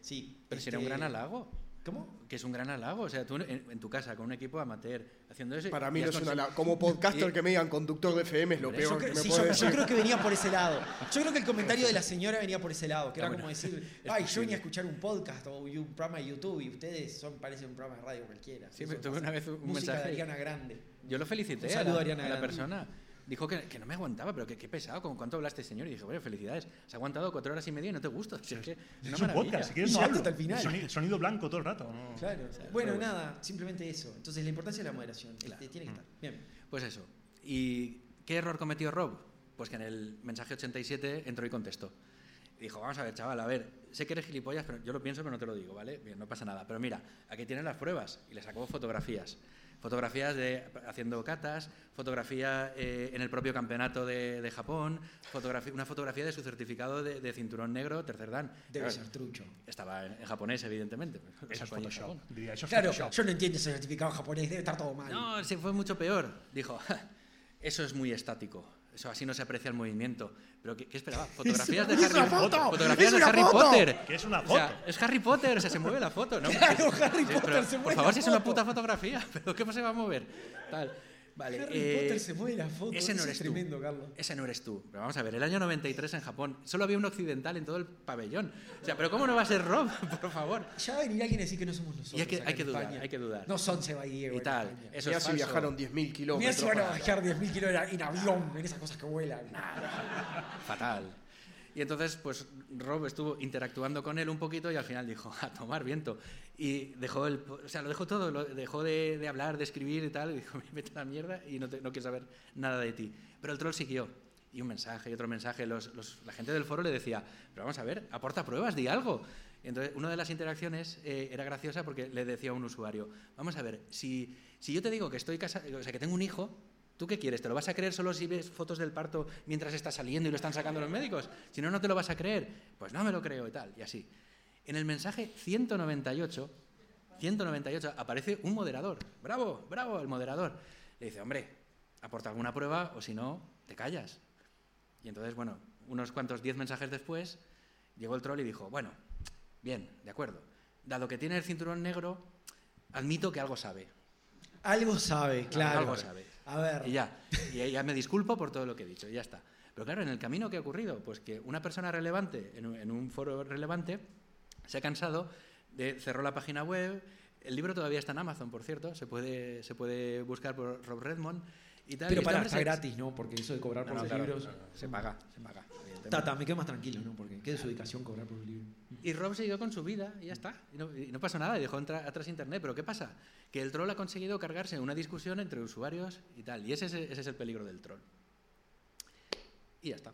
Sí. Pero si era un gran halago. ¿Cómo? Que es un gran halago. O sea, tú en, en tu casa con un equipo amateur haciendo eso. Para mí no es conse- la- Como podcaster que me digan conductor de FM es lo peor Yo que creo, me sí, puede yo- decir. yo creo que venía por ese lado. Yo creo que el comentario de la señora venía por ese lado, que Ah, era bueno. como decir, ay, yo venía a escuchar un podcast o un programa de YouTube y ustedes son parecen un programa de radio cualquiera. Sí, Eso tuve una vez un Música mensaje. de Ariana Grande. Yo lo felicité Un a saludo la, a Ariana a la persona. Dijo que, que no me aguantaba, pero que qué pesado, ¿con cuánto habla este señor? Y dije, bueno, felicidades, se ha aguantado cuatro horas y media y no te gusta. Es que es Es un podcast, si quieres no hablo. hasta el final. Sonido, sonido blanco todo el rato. ¿no? Claro. sea, bueno, bueno. nada, simplemente eso. Entonces la importancia de la moderación. este, Claro. tiene que estar. Bien. Pues eso. ¿Y qué error cometió Rob? Pues que en el mensaje 87 entró y contestó. Y dijo, vamos a ver, chaval, a ver, sé que eres gilipollas, pero yo lo pienso, pero no te lo digo, ¿vale? Bien, no pasa nada. Pero mira, aquí tienes las pruebas. Y le sacó fotografías. Fotografías de haciendo catas, fotografía eh, en el propio campeonato de, de Japón, fotografía, una fotografía de su certificado de, de cinturón negro, tercer dan. Debe Claro, ser trucho. estaba en, en japonés, evidentemente. Eso es Photoshop. Japón. Diría, eso es Claro, Photoshop. yo no entiendo ese certificado japonés, debe estar todo mal. No, se fue mucho peor. Dijo, "Ja, eso es muy estático. Eso así no se aprecia el movimiento. Pero ¿qué, qué esperaba? Fotografías de ¡Es Harry Potter. foto! Fotografías ¡Es de una Harry foto! Potter. Que es una O sea, foto. es Harry Potter, o sea, se mueve la foto, ¿no? *laughs* Claro, Harry Sí, Potter pero, se mueve Por la favor, si es una foto. puta fotografía, *laughs* pero ¿qué se va a mover? Tal. Vale. Harry eh, Potter se mueve la foto. ese no eres es tú. tremendo, Carlos. Ese no eres tú. Pero vamos a ver, el año 93 en Japón solo había un occidental en todo el pabellón. O sea, pero ¿cómo no va a ser Rob? *laughs* Por favor. Ya va a venir alguien a decir que no somos nosotros. Y hay que, hay que dudar, España. hay que dudar. No son Seba y Diego. y tal. Eso Mirá es si falso. viajaron 10.000 Mirá kilómetros. si van a bajar 10.000 kilómetros en avión, en esas cosas que vuelan. Fatal. Y entonces, pues Rob estuvo interactuando con él un poquito y al final dijo, a tomar viento. Y dejó el, o sea, lo dejó todo, lo dejó de, de hablar, de escribir y tal, y dijo, *laughs* vete a la mierda y no, te- no quiero saber nada de ti. Pero el troll siguió. Y un mensaje y otro mensaje. Los- los- la gente del foro le decía, pero vamos a ver, aporta pruebas, di algo. Entonces, una de las interacciones eh, era graciosa porque le decía a un usuario, vamos a ver, si, si yo te digo que estoy casado, o sea, que tengo un hijo, ¿tú qué quieres? ¿Te lo vas a creer solo si ves fotos del parto mientras está saliendo y lo están sacando los médicos? Si no, no te lo vas a creer. Pues no me lo creo y tal, y así. En el mensaje 198, 198 aparece un moderador. Bravo, bravo, el moderador. Le dice, hombre, aporta alguna prueba o si no, te callas. Y entonces, bueno, unos cuantos diez mensajes después, llegó el troll y dijo, bueno, bien, de acuerdo. Dado que tiene el cinturón negro, admito que algo sabe. Algo sabe, claro. Algo sabe. A ver. Y ya, y ya me disculpo por todo lo que he dicho, ya está. Pero claro, en el camino que ha ocurrido, pues que una persona relevante, en un, en un foro relevante, se ha cansado de cerró la página web. El libro todavía está en Amazon, por cierto, se puede, se puede buscar por Rob Redmond. Y tal, y Pero este para, está gratis, ¿no? Porque eso de cobrar No, por no, los claro, libros. no, no, se paga, se paga. Tata, me quedo más tranquilo, ¿no? Porque qué desubicación cobrar por un libro. Y Rob siguió con su vida y ya está. Y no, y no pasó nada y dejó atrás internet. Pero ¿qué pasa? Que el troll ha conseguido cargarse una discusión entre usuarios y tal. Y ese es, ese es el peligro del troll. Y ya está.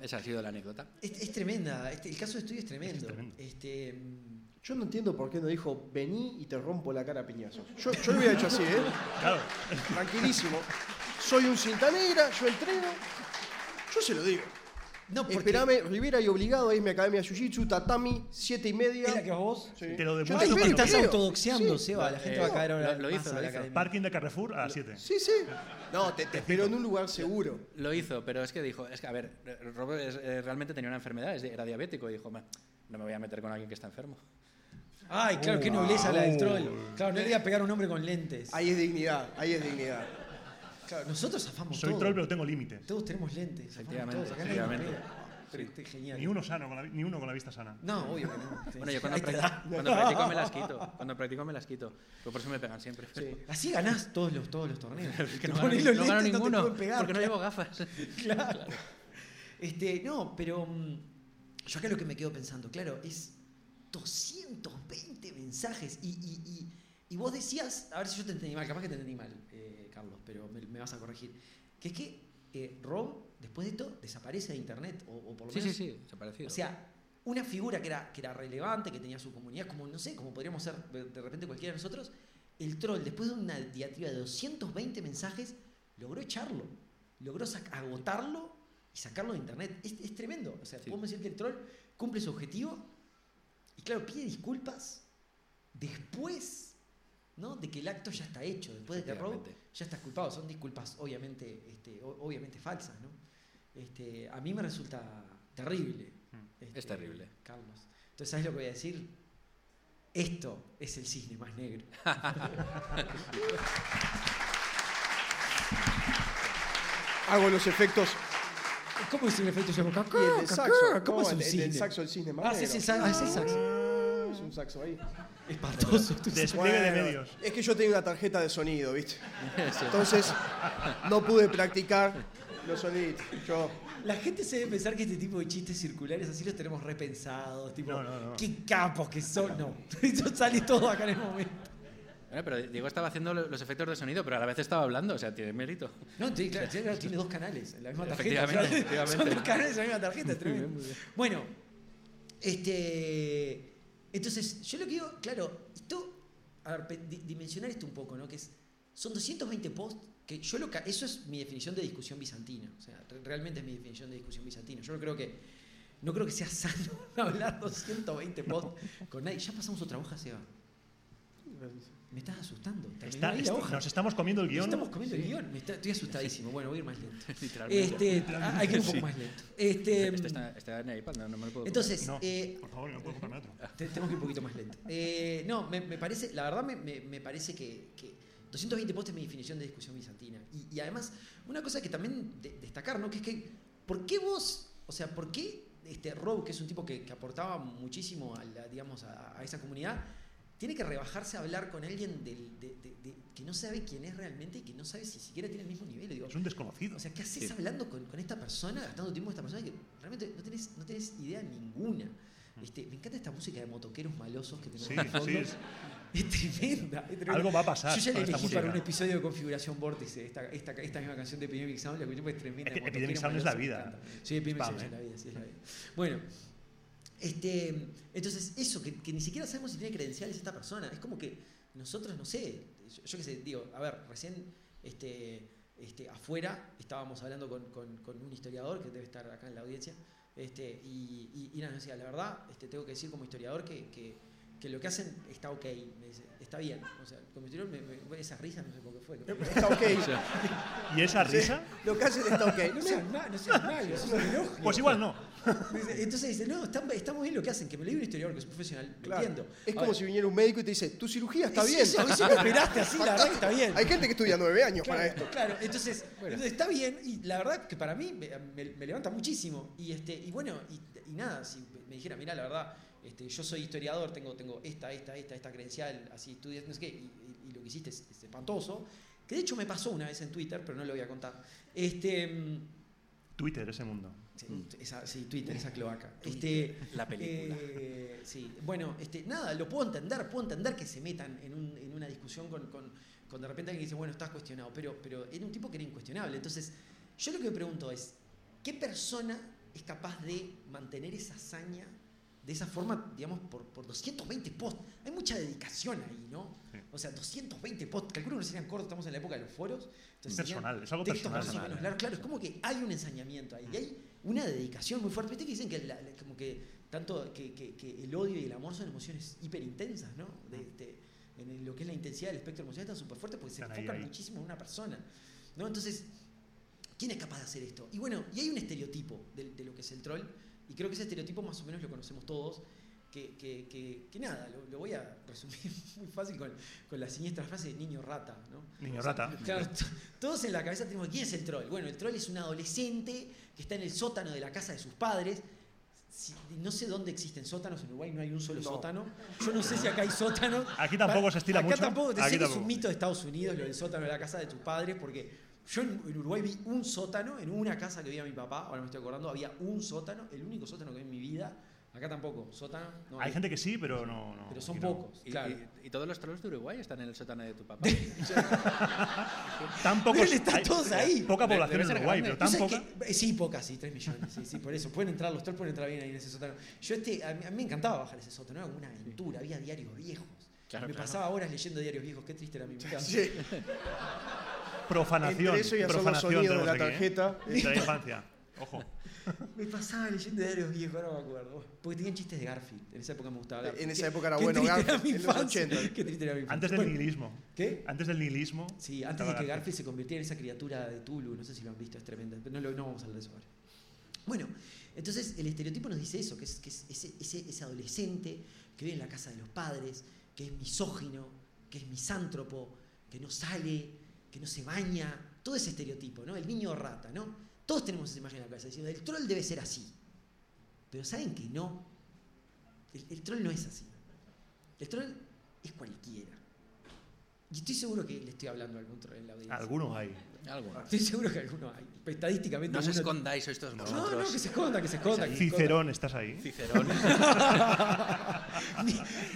Esa ha sido la anécdota. Es, es tremenda. Este- el caso de estudio es tremendo. Es tremendo. Este, mm, Yo no entiendo por qué no dijo vení y te rompo la cara a piñazos. Yo, yo lo hubiera hecho así, ¿eh? Claro. Tranquilísimo. Soy un cinta negra, yo entreno. Yo se lo digo. no, porque Esperame, Rivera y obligado a irme a Academia Jiu-Jitsu, tatami, siete y media. ¿Es la que vas vos? Sí. Te lo demuestro te estás creo. autodoxiando, Sí. Seba. La gente Eh, va a caer ahora lo- lo hizo, lo la hizo. Parking de Carrefour a las 7. Sí, sí. No, te, te espero en un lugar seguro. Lo hizo, pero es que dijo, es que a ver, Rob es- eh, realmente tenía una enfermedad, era diabético y dijo, "Ma, no me voy a meter con alguien que está enfermo. Ay, claro, qué nobleza la del troll. Claro, no le iba a pegar a un hombre con lentes. Ahí es dignidad, ahí es dignidad. Claro, nosotros zafamos Soy todo. troll, pero tengo límites. Todos tenemos lentes. Efectivamente, todos. Acá efectivamente. Pero este es genial. Ni uno sano, con la, ni uno con la vista sana. No, obvio que no. *laughs* Sí, Bueno, yo cuando, ahí te prac- da. cuando practico me las quito, cuando practico me las quito. Pero por eso me pegan siempre. Sí. Así ganás todos los, todos los torneos. *laughs* Es que Te no gano, pones no los gano ninguno, No te pegar, porque no llevo gafas. *laughs* Claro. Este, no, pero mm, yo acá lo que me quedo pensando, claro, es 220 mensajes y, y- y- y vos decías, a ver si yo te entendí mal, capaz que te entendí mal, Carlos, pero me, me vas a corregir, que es que eh, Rob, después de esto, desaparece de internet, o, o por lo Sí, menos... sí, sí, se ha parecido. O sea, una figura que era, que era relevante, que tenía su comunidad, como no sé, como podríamos ser de repente cualquiera de nosotros, el troll, después de una diatriba de 220 mensajes, logró echarlo, logró agotarlo y sacarlo de internet. Es, es tremendo. O sea, Sí. podemos decir que el troll cumple su objetivo y, claro, pide disculpas después ¿no? de que el acto ya está hecho, después de que Rob. Ya está culpado. Son disculpas, obviamente, este, obviamente falsas. ¿no? Este, a mí me resulta terrible. este, Es terrible. Carlos. Entonces, ¿sabes lo que voy a decir? Esto es el cisne más negro. *laughs* Hago los efectos. ¿Cómo es el efecto de boca? Y el del saxo. ¿Cómo es un el, el cisne? del saxo del cisne más Ah, sí, negro. ah, es el saxo. Es un saxo ahí. Espantoso. Despliegue de Bueno, medios. Es que yo tenía una tarjeta de sonido, ¿viste? *laughs* Entonces no pude practicar los sonidos. Yo, La gente se debe pensar que este tipo de chistes circulares así los tenemos repensados. Tipo, No, no, no. qué capos que son. No, *laughs* eso sale todo acá en el momento. Bueno, pero Diego estaba haciendo lo- los efectos de sonido, pero a la vez estaba hablando, o sea, tiene mérito. No, sí, claro, claro, tiene dos canales en la misma tarjeta. Efectivamente, o sea, efectivamente. Son dos canales en la misma tarjeta, es Muy bien, tremendo. muy bien. Bueno, este. Entonces, yo lo que digo, claro, esto, a ver, dimensionar esto un poco, ¿no? Que es, son 220 posts que yo lo eso es mi definición de discusión bizantina, o sea, re- realmente es mi definición de discusión bizantina. Yo no creo que no creo que sea sano *laughs* hablar 220 posts con nadie. Ya pasamos otra hoja, Seba. Me estás asustando. Está- ahí la está- hoja. nos estamos comiendo el guion. Estamos comiendo el guion. Me está- estoy asustadísimo. Bueno, voy a ir más lento. *laughs* Literalmente. Este, hay que ir un poco más lento. Este, Este está, está en iPad, no, no me lo puedo entonces, No, eh, por favor, no puedo comprarme otro. te- tenemos que ir un poquito más lento. Eh, no, me, me parece, la verdad me, me- me parece que, que 220 postes es mi definición de discusión bizantina. Y, y además, una cosa que también de- destacar, ¿no? Que es que, ¿por qué vos, o sea, por qué este Rob, que es un tipo que, que aportaba muchísimo a, la, digamos, a, a esa comunidad, tiene que rebajarse a hablar con alguien del- de- de- de- que no sabe quién es realmente y que no sabe si siquiera tiene el mismo nivel? Digo, Es un desconocido. o sea, ¿qué haces Sí. hablando con, con esta persona, gastando tiempo con esta persona que realmente no tenés, no tenés idea ninguna? Este, me encanta esta música de motoqueros malosos que tenemos Sí, de fondo. sí, es- *laughs* Es tremenda, es tremenda. Algo va a pasar Yo ya la esta elegí para un episodio de Configuración Vórtice, esta, esta, esta misma canción de Epidemic Sound, la escuché porque es tremenda. Epidemic Sound es la malosos, me vida. Sí, Epidemic Sound es ¿eh? la vida, sí, es la vida. Bueno, Este, entonces, eso, que, que ni siquiera sabemos si tiene credenciales esta persona. Es como que nosotros, no sé, yo, yo qué sé, digo, a ver, recién este, este, afuera estábamos hablando con, con- con un historiador que debe estar acá en la audiencia. Este, y, y, y nada, decía, la verdad, este, tengo que decir como historiador que, que, que lo que hacen está ok, me dice, está bien. O sea, como historiador, me- me- esa risa no sé por qué fue. Está ok. *laughs* ¿Y esa risa? Lo que hacen está ok. No seas mal, no seas malo. Pues igual no. *laughs* Entonces dice, no, está, está muy bien lo que hacen, que me lo diga un historiador que es profesional, lo Claro. entiendo. Es como si viniera un médico y te dice, tu cirugía está es bien. eso, si me esperaste así, la verdad que está bien. Hay gente que estudia nueve años Claro, para esto. claro, entonces, entonces está bien y la verdad que para mí me, me- me levanta muchísimo. Y, este, y bueno, y, y nada, si me dijera, mira, la verdad, este, yo soy historiador, tengo, tengo esta, esta, esta, esta credencial, así estudias, no sé qué, y, y- y lo que hiciste es, es espantoso. Que de hecho me pasó una vez en Twitter, pero no lo voy a contar. Este, mm, Twitter, ese mundo. Sí, esa, sí, Twitter, esa cloaca. Este, La película. eh, sí, bueno, este, nada, lo puedo entender, puedo entender que se metan en, un- en una discusión con, con, con de repente alguien que dice, bueno, estás cuestionado, pero, pero era un tipo que era incuestionable. Entonces, yo lo que me pregunto es, ¿qué persona es capaz de mantener esa hazaña de esa forma, digamos, por, por 220 posts? Hay mucha dedicación ahí, ¿no? Sí. O sea, 220 posts, calculo que no serían cortos, estamos en la época de los foros. Entonces Personal, es algo personal. más o menos largos. Claro, es como que hay un ensañamiento ahí, y hay una dedicación muy fuerte. Viste que dicen que, la- como que tanto que, que- que el odio y el amor son emociones hiperintensas, ¿no? De, de- en lo que es la intensidad del espectro emocional están súper fuerte porque se ahí, enfocan ahí. muchísimo en una persona, ¿no? Entonces, ¿quién es capaz de hacer esto? Y bueno, y hay un estereotipo de, de lo que es el troll, y creo que ese estereotipo más o menos lo conocemos todos, que, que- que- que nada, lo, lo voy a resumir *laughs* muy fácil con, con la siniestra frase de niño rata, ¿no? Niño O sea, rata. *laughs* Claro, todos en la cabeza tenemos, ¿quién es el troll? Bueno, el troll es un adolescente que está en el sótano de la casa de sus padres. Si- no sé dónde existen sótanos, en Uruguay no hay un solo No. sótano. Yo no sé si acá hay sótanos. *laughs* Aquí tampoco se estila acá mucho. tampoco, sé Aquí que es tampoco. un mito de Estados Unidos lo del sótano de la casa de tus padres, porque yo en, en Uruguay vi un sótano, en una casa que vivía mi papá, ahora me estoy acordando, había un sótano, el único sótano que vi en mi vida. Acá tampoco, sótano. No Hay gente que sí, pero no. no pero son no. pocos, Y, claro. y- y todos los trolls de Uruguay están en el sótano de tu papá. *laughs* Pero están hay- todos ahí. Poca población en Uruguay, grande. pero tan ¿Tú sabes poca. que- eh, sí, pocas, sí, 3 millones. Sí, sí, por eso. Pueden entrar, los trolls pueden entrar bien ahí en ese sótano. Yo este, a mí, a mí me encantaba bajar ese sótano, era como una aventura, había diarios viejos. Claro, me claro. pasaba horas leyendo diarios viejos, qué triste era mi vida. Sí. Profanación. Entre eso y los profanación sonidos de la tenemos aquí, ¿eh? tarjeta. De la infancia. Ojo. *laughs* Me pasaba leyendo diarios viejos, ahora me acuerdo. Porque tenían chistes de Garfield. En esa época me gustaba Garfield. En esa época era bueno Garfield, mi en los infancia. 80. Qué triste era mi. Antes del nihilismo. ¿Qué? Antes del nihilismo. Sí, antes de que Garfield se convirtiera en esa criatura de Tulu, no sé si lo han visto, es tremenda, pero no, no vamos a hablar de eso ahora. Bueno, entonces el estereotipo nos dice eso, que es, que es ese, ese- ese adolescente que vive en la casa de los padres, que es misógino, que es misántropo, que no sale, que no se baña, todo ese estereotipo, ¿no? El niño rata, ¿no? Todos tenemos esa imagen en la cabeza, diciendo, el troll debe ser así. Pero ¿saben que no? El, el troll no es así. El troll es cualquiera. Y estoy seguro que le estoy hablando a algún troll en la audiencia. Algunos hay. Algo. Estoy seguro que alguno hay. Estadísticamente. No os uno- escondáis, sois todos No, no, que se esconda, que se esconda. que se esconda. Cicerón, ¿estás ahí? Cicerón. *laughs*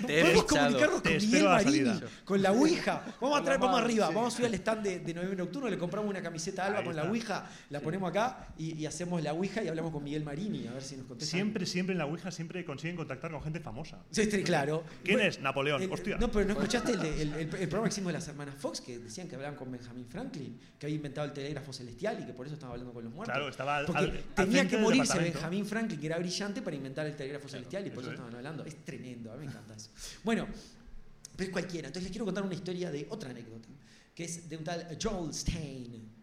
Te Podemos echado. comunicarnos con espero Miguel a la Marini, salida. con la Ouija. Vamos a traer, vamos arriba, sí. vamos a subir al stand de, de noviembre nocturno, le compramos una camiseta a Alba Ahí con la. Ouija, la ponemos acá y, y hacemos la Ouija y hablamos con Miguel Marini, a ver si nos contesta. Siempre, siempre en la Ouija siempre consiguen contactar con gente famosa. Sí, sí, claro. ¿Quién Bueno, es? Napoleón. el- Hostia. no, pero ¿no escuchaste el, el- el- el programa que hicimos de las hermanas Fox que decían que hablaban con Benjamin Franklin, que había inventado el telégrafo celestial y que por eso estaba hablando con los muertos? Claro, estaba al, Porque al- al tenía frente que morirse. Benjamin Franklin, que era brillante, para inventar el telégrafo celestial y por eso, es. estaban hablando. Es tremendo, a mí me encanta eso. Bueno, pero es cualquiera. Entonces les quiero contar una historia de otra anécdota, que es de un tal Joel Stein.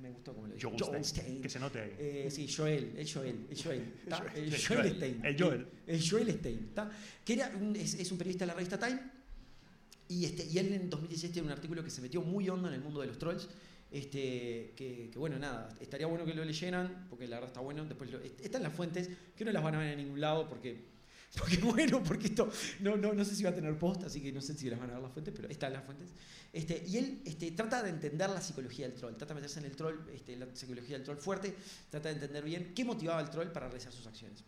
Me gustó como lo dijo. Joel Stein, Que se note ahí. Eh, sí, Joel, el Joel, el Joel, *laughs* el El Joel Joel, Stein. el Joel. El Joel Stein. Que era un- es, es un periodista de la revista Time y, este, y él en 2016 tiene un artículo que se metió muy hondo en el mundo de los trolls. Este, que, bueno, nada, estaría bueno que lo leyeran, porque la verdad está bueno. Después lo- est- están las fuentes, que no las van a ver en ningún lado, porque, *laughs* porque bueno, porque esto no, no, no sé si va a tener post, así que no sé si las van a ver las fuentes, pero están las fuentes. Este, y él este, trata de entender la psicología del troll, trata de meterse en el troll, este, la psicología del troll fuerte, trata de entender bien qué motivaba al troll para realizar sus acciones.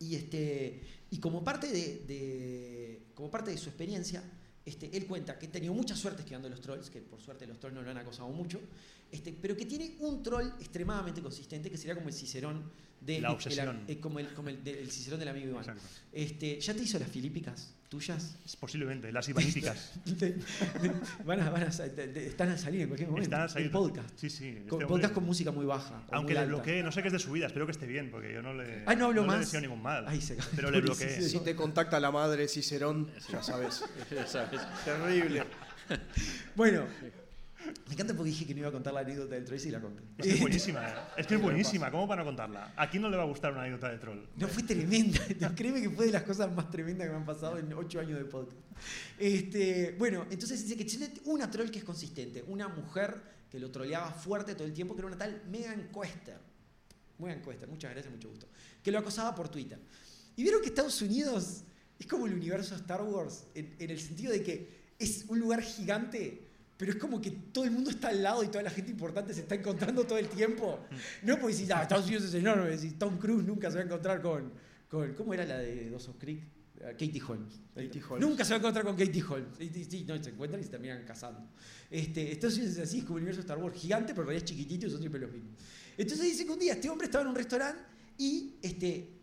Y, este, y como, parte de- como parte de su experiencia, este, él cuenta que ha tenido mucha suerte esquivando los trolls, que por suerte los trolls no lo han acosado mucho, este, pero que tiene un troll extremadamente consistente, que sería como el Cicerón de La obsesión. el- eh, como el, como el, de- el Cicerón del amigo Iván. Exacto. Este, ¿Ya te hizo las filípicas tuyas? Es posiblemente, las ibaníticas. *laughs* van a, van a están a salir en cualquier momento. Están a salir- El podcast. Sí, sí. este hombre- podcast con música muy baja. Aunque muy le bloqueé, no sé qué es de su vida, espero que esté bien, porque yo no le, Ay, no hablo le más. deseo ningún mal. Ay, se cae. pero le *laughs* bloqueé. Si te contacta la madre Cicerón, ya sabes. *laughs* ¿Sabes? Terrible. Bueno, me encanta porque dije que no iba a contar la anécdota del troll y la conté. Es que es *laughs* buenísima, ¿eh? es que es buenísima, ¿cómo para no contarla? ¿A quién no le va a gustar una anécdota de troll? No, fue tremenda. *laughs* Créeme que fue de las cosas más tremendas que me han pasado en ocho años de podcast. Este, bueno, entonces dice que tiene una troll que es consistente. Una mujer que lo troleaba fuerte todo el tiempo, que era una tal Megan Quester. Megan Quester, muchas gracias, mucho gusto. Que lo acosaba por Twitter. Y vieron que Estados Unidos es como el universo Star Wars, en, en el sentido de que es un lugar gigante. Pero es como que todo el mundo está al lado y toda la gente importante se está encontrando todo el tiempo. No porque si ah, Estados Unidos es enorme, si Tom Cruise nunca se va a encontrar con, con ¿cómo era la de Dawson's Creek? Ah, Katie Holmes. Katie Holmes. Nunca se va a encontrar con Katie Holmes. Sí, no, se encuentran y se terminan casando. Este, Estados Unidos es así, es como el universo de Star Wars, gigante, pero en realidad es chiquitito y son siempre los mismos. Entonces dice que un día este hombre estaba en un restaurante y este,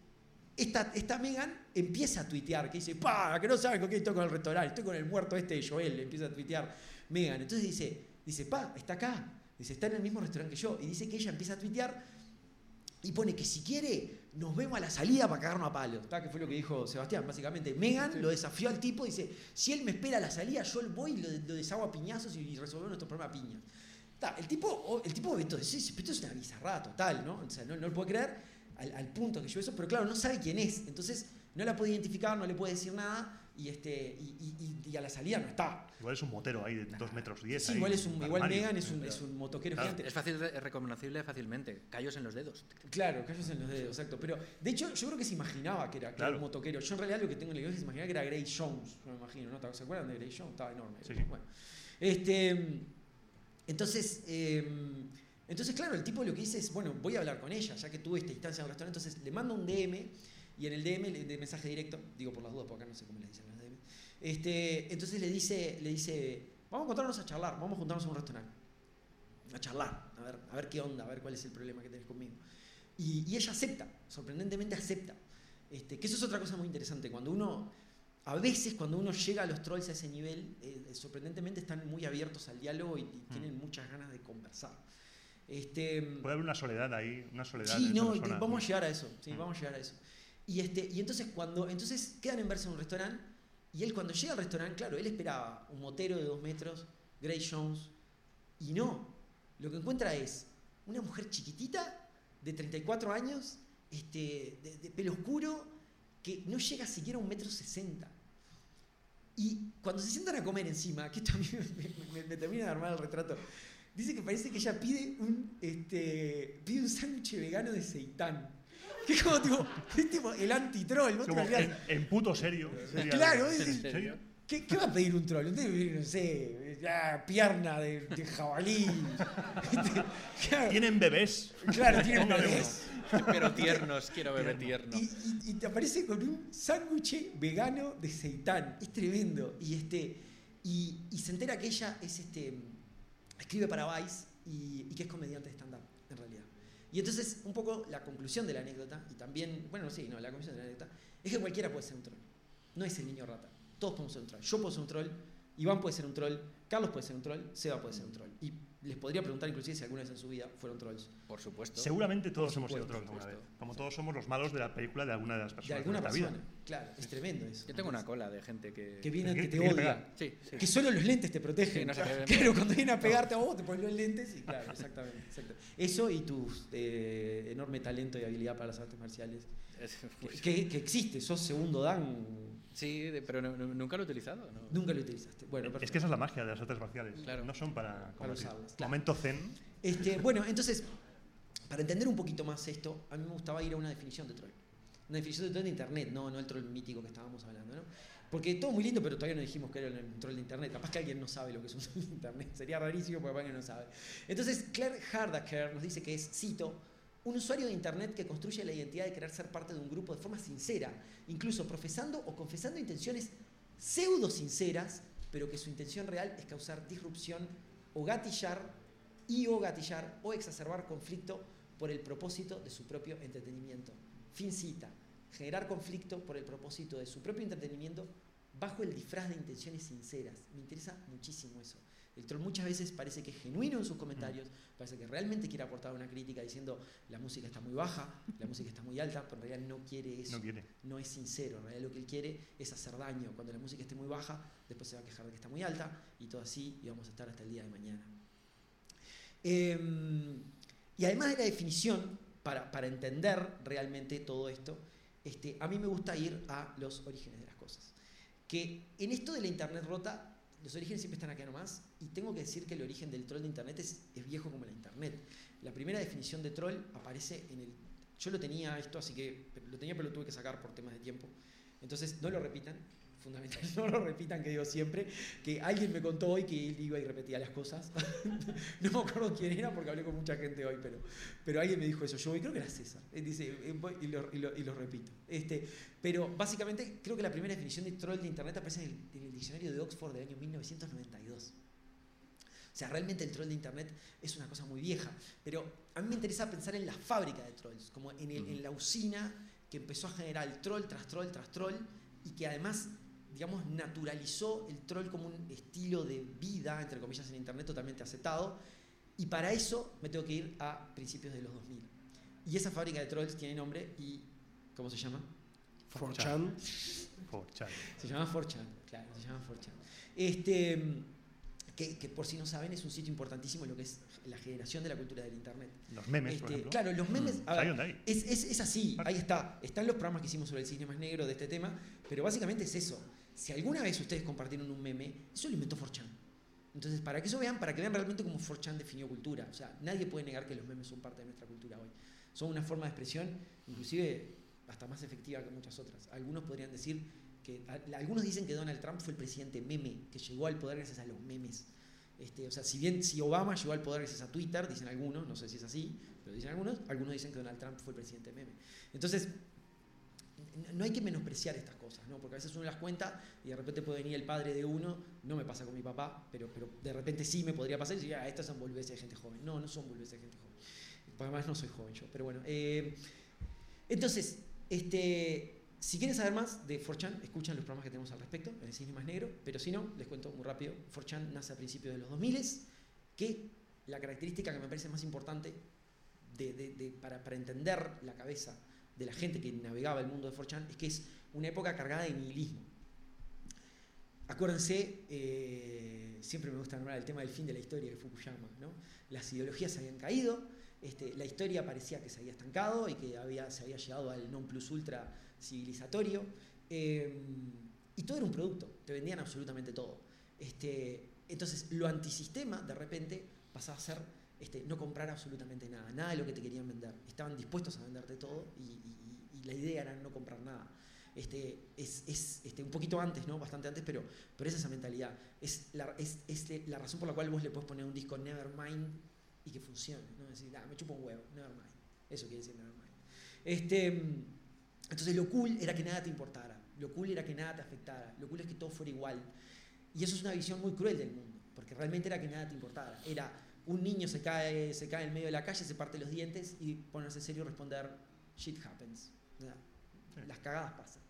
esta, esta Megan empieza a tuitear, que dice, pa, que no saben con quién estoy con el restaurante, estoy con el muerto este de Joel, empieza a tuitear Megan. Entonces dice, dice, pa, está acá, dice, está en el mismo restaurante que yo. Y dice que ella empieza a tuitear y pone que si quiere, nos vemos a la salida para cagarnos a palos. ¿Está? Que fue lo que dijo Sebastián, básicamente. Megan lo desafió al tipo, dice, si él me espera a la salida, yo voy y lo, lo deshago a piñazos y resolvemos nuestro problema a piñas. Está, el tipo, el tipo "Sí, esto es una bizarrada total, ¿no? O sea, no, no lo puede creer al, al punto que yo eso, pero claro, no sabe quién es. Entonces, no la puede identificar, no le puede decir nada y, este, y, y- y- y a la salida no está. Igual es un motero ahí de 2 metros 10. Sí, ahí, igual, es un, igual armario. Megan es un, es un motoquero Claro, gigante. Es fácil, es reconocible fácilmente. Callos en los dedos. Claro, callos en los dedos, exacto. Pero de hecho, yo creo que se imaginaba que era, que era Claro. un motoquero. Yo en realidad lo que tengo en la cabeza es imaginar que era Gray Jones, me imagino, ¿no? ¿Se acuerdan de Gray Jones? Estaba enorme. Sí, sí. Bueno. Este, entonces, eh, entonces, claro, el tipo lo que dice es, bueno, voy a hablar con ella, ya que tuve esta instancia en el restaurante, entonces le mando un DM y en el DM de mensaje directo, digo por las dudas, porque acá no sé cómo le dicen los DM. Este, entonces le dice, le dice, vamos a encontrarnos a charlar, vamos a juntarnos a un restaurante. A charlar, a ver, a ver qué onda, a ver cuál es el problema que tenés conmigo. Y, y ella acepta, sorprendentemente acepta. Este, que eso es otra cosa muy interesante. Cuando uno, a veces cuando uno llega a los trolls a ese nivel, eh, sorprendentemente están muy abiertos al diálogo y, y tienen muchas ganas de conversar. Este, Puede haber una soledad ahí, una soledad. Sí, no, vamos a llegar a eso. Sí, Mm. vamos a llegar a eso. Y, este, y entonces cuando. Entonces quedan en verse en un restaurante. Y él cuando llega al restaurante, claro, él esperaba un motero de dos metros, Gray Jones. Y no. Lo que encuentra es una mujer chiquitita, de 34 años, este, de, de pelo oscuro, que no llega siquiera a un metro sesenta. Y cuando se sientan a comer encima, que esto a mí *laughs* me, termina de armar el retrato, dice que parece que ella pide un, este, pide un sándwich vegano de seitán. Que *laughs* es como tipo, es tipo el anti-troll. Como en, en puto serio. sería- Claro, ¿En es- serio? ¿Qué, qué va a pedir un troll? Pedir, no sé, ah, pierna de, de jabalí. Claro, *laughs* Tienen bebés. claro, tiene Póngale *laughs* bebés. Pero tiernos, quiero beber tierno. Y, y- y te aparece con un sándwich vegano de seitán. Es tremendo. Y, este, y, y se entera que ella es este, escribe para Vice y, y que es comediante de stand-up, en realidad. Y entonces, un poco la conclusión de la anécdota, y también, bueno, sí, no, la conclusión de la anécdota, es que cualquiera puede ser un troll. No es el niño rata. Todos podemos ser un troll. Yo puedo ser un troll, Iván puede ser un troll, Carlos puede ser un troll, Seba puede ser un troll. Y les podría preguntar inclusive si alguna vez en su vida fueron trolls. Por supuesto. Seguramente todos Por hemos sido supuesto, trolls alguna vez. supuesto. Como todos somos los malos de la película de alguna de las De personas alguna nuestra persona. vida. Claro, es tremendo eso. Yo tengo una cola de gente que... que viene Que que te odia. Sí, sí. Que solo los lentes te protegen. Sí, no *laughs* claro, cuando vienen a pegarte a vos, te pones los lentes y claro, exactamente. exacto. Eso y tu eh, enorme talento y habilidad para las artes marciales. Es- Que, que existe, sos segundo Dan. sí, de- pero no- no- nunca lo he utilizado. ¿no? Nunca lo utilizaste. Bueno, Es que esa es la magia de las artes marciales. Claro. No son para, Para usarlas, claro. Momento zen. Este, bueno, entonces, para entender un poquito más esto, a mí me gustaba ir a una definición de troll. Una definición de troll de internet, no, no el troll mítico que estábamos hablando, ¿no? Porque todo muy lindo, pero todavía no dijimos que era un troll de internet. Capaz que alguien no sabe lo que es un *laughs* troll de internet. Sería rarísimo porque que no sabe. Entonces, Claire Hardaker nos dice que es, cito, un usuario de internet que construye la identidad de querer ser parte de un grupo de forma sincera, incluso profesando o confesando intenciones pseudo sinceras, pero que su intención real es causar disrupción o gatillar y o gatillar o exacerbar conflicto por el propósito de su propio entretenimiento. Fin cita, generar conflicto por el propósito de su propio entretenimiento bajo el disfraz de intenciones sinceras. Me interesa muchísimo eso. El troll muchas veces parece que es genuino en sus comentarios, parece que realmente quiere aportar una crítica diciendo la música está muy baja, la música está muy alta, pero en realidad no quiere eso. No quiere. No es sincero. En realidad lo que él quiere es hacer daño. Cuando la música esté muy baja, después se va a quejar de que está muy alta y todo así y vamos a estar hasta el día de mañana. Em, y además de la definición, para, para entender realmente todo esto, este, a mí me gusta ir a los orígenes de las cosas. Que en esto de la Internet rota, los orígenes siempre están acá nomás, y tengo que decir que el origen del troll de Internet es, viejo como la Internet. La primera definición de troll aparece en el... Yo lo tenía esto, así que lo tenía, pero lo tuve que sacar por temas de tiempo. Entonces, no lo repitan, fundamental, *laughs* no lo repitan, que digo siempre, que alguien me contó hoy que él iba y repetía las cosas. *laughs* no me acuerdo quién era porque hablé con mucha gente hoy, pero, pero alguien me dijo eso. Yo hoy creo que era César. Él dice, eh, voy y lo, y lo- y lo repito. Este, pero básicamente creo que la primera definición de troll de Internet aparece en el, en el diccionario de Oxford del año 1992. O sea, realmente el troll de Internet es una cosa muy vieja. Pero a mí me interesa pensar en la fábrica de trolls, como en, el- en la usina que empezó a generar troll tras troll tras troll y que además, digamos, naturalizó el troll como un estilo de vida, entre comillas, en Internet totalmente aceptado. Y para eso me tengo que ir a principios de los 2000. Y esa fábrica de trolls tiene nombre y... ¿Cómo se llama? 4chan. 4chan. Se llama 4chan, claro, se llama 4chan. Este, que, que por si no saben es un sitio importantísimo en lo que es la generación de la cultura del Internet. Los memes, por Este, ejemplo. claro, los memes... a Ahí ver, donde hay. es, es, es así, ahí está. Están los programas que hicimos sobre el cine más negro de este tema, pero básicamente es eso. Si alguna vez ustedes compartieron un meme, eso lo inventó 4chan. Entonces, para que eso vean, para que vean realmente cómo 4chan definió cultura. O sea, nadie puede negar que los memes son parte de nuestra cultura hoy. Son una forma de expresión, inclusive hasta más efectiva que muchas otras. Algunos podrían decir que, algunos dicen que Donald Trump fue el presidente meme, que llegó al poder gracias a los memes. Este, o sea, si bien si Obama llegó al poder gracias a Twitter, dicen algunos, no sé si es así, pero dicen algunos, algunos dicen que Donald Trump fue el presidente meme. Entonces, no hay que menospreciar estas cosas, ¿no? porque a veces uno las cuenta y de repente puede venir el padre de uno, no me pasa con mi papá, pero, pero de repente sí me podría pasar y decir, ah, estas son boludeces de gente joven. No, no son boludeces de gente joven. Además no soy joven yo, pero bueno. eh, entonces, este, si quieren saber más de 4chan, escuchan los programas que tenemos al respecto, en el cine más negro, pero si no, les cuento muy rápido, 4chan nace a principios de los 2000, que la característica que me parece más importante de- para, para entender la cabeza de la gente que navegaba el mundo de 4chan es que es una época cargada de nihilismo. Acuérdense, eh, siempre me gusta nombrar el tema del fin de la historia de Fukuyama. ¿no? Las ideologías se habían caído, este, la historia parecía que se había estancado y que había, se había llegado al non plus ultra civilizatorio. eh, y todo era un producto, te vendían absolutamente todo. Este, entonces, lo antisistema, de repente, pasaba a ser este, no comprar absolutamente nada, nada de lo que te querían vender. Estaban dispuestos a venderte todo y, la idea era no comprar nada. Este, es es, este, un poquito antes, ¿no? bastante antes, pero, pero es esa mentalidad. Es la, es, es la razón por la cual vos le puedes poner un disco Nevermind y que funcione. ¿no? Decir, ah, me chupa un huevo, Nevermind. Eso quiere decir Nevermind. Este, entonces lo cool era que nada te importara, lo cool era que nada te afectara, lo cool es que todo fuera igual. Y eso es una visión muy cruel del mundo, porque realmente era que nada te importara. Era un niño se cae, se cae en medio de la calle, se parte los dientes y ponerse serio y responder, shit happens. Las cagadas pasan.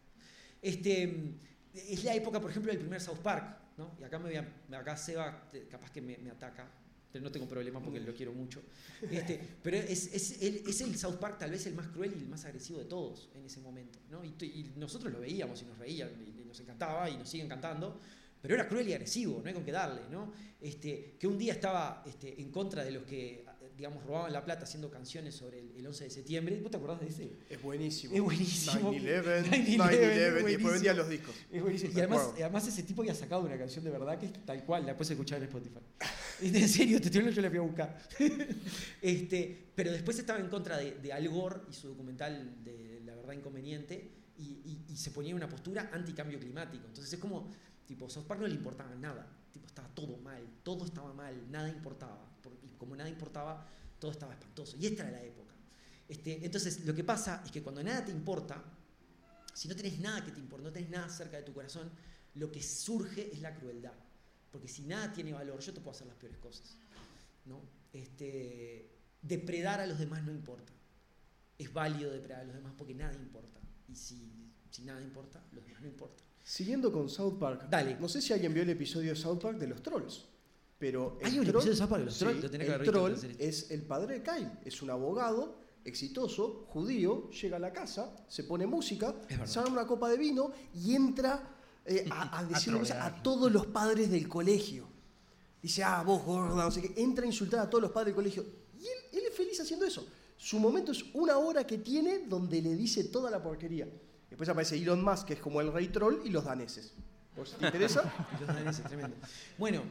Este, es la época, por ejemplo, del primer South Park, ¿no? Y acá, me voy a- acá Seba capaz que me, me ataca, pero no tengo problema porque lo quiero mucho. Este, pero es, es el, es el South Park tal vez el más cruel y el más agresivo de todos en ese momento, ¿no? Y, nosotros lo veíamos y nos reían y, y nos encantaba y nos sigue encantando, pero era cruel y agresivo, no hay con qué darle, ¿no? Este, que un día estaba este, en contra de los que, digamos, robaban la plata haciendo canciones sobre el, el 11 de septiembre. ¿Vos te acordás de ese? Es buenísimo. Es buenísimo. 9-11, 9/11, 9-11, y después vendían los discos. Es buenísimo. Y además, además ese tipo había sacado una canción de verdad que es tal cual, la puedes escuchar en Spotify. *laughs* En serio, te estoy yo la fui a buscar. *laughs* este, pero después estaba en contra de, de Al Gore y su documental de La verdad inconveniente y, y- y se ponía en una postura anticambio climático. Entonces es como, tipo, South Park no le importaba nada. Tipo, estaba todo mal, todo estaba mal, nada importaba. Por- y como nada importaba, todo estaba espantoso. Y esta era la época. Este, entonces, lo que pasa es que cuando nada te importa, si no tenés nada que te importa, no tenés nada cerca de tu corazón, lo que surge es la crueldad. Porque si nada tiene valor, yo te puedo hacer las peores cosas. ¿no? Este, depredar a los demás no importa. Es válido depredar a los demás porque nada importa. Y si, si nada importa, los demás no importan. Siguiendo con South Park. Dale. No sé si alguien vio el episodio de South Park de los trolls. Pero el ¿Hay un troll- episodio de South Park de los trolls? Sí, Lo tenés que el haber visto troll en la serie. es el padre de Kyle. Es un abogado exitoso, judío, llega a la casa, se pone música, verdad. se arma una copa de vino y entra eh, a, a *laughs* decirle a trolear. todos los padres del colegio. Dice, ah, vos gorda, no sé qué. Entra a insultar a todos los padres del colegio. Y él, él es feliz haciendo eso. Su momento es una hora que tiene donde le dice toda la porquería. Después aparece Elon Musk, que es como el rey troll, y los daneses. ¿Por si te interesa? *laughs* Los daneses, tremendo. Bueno,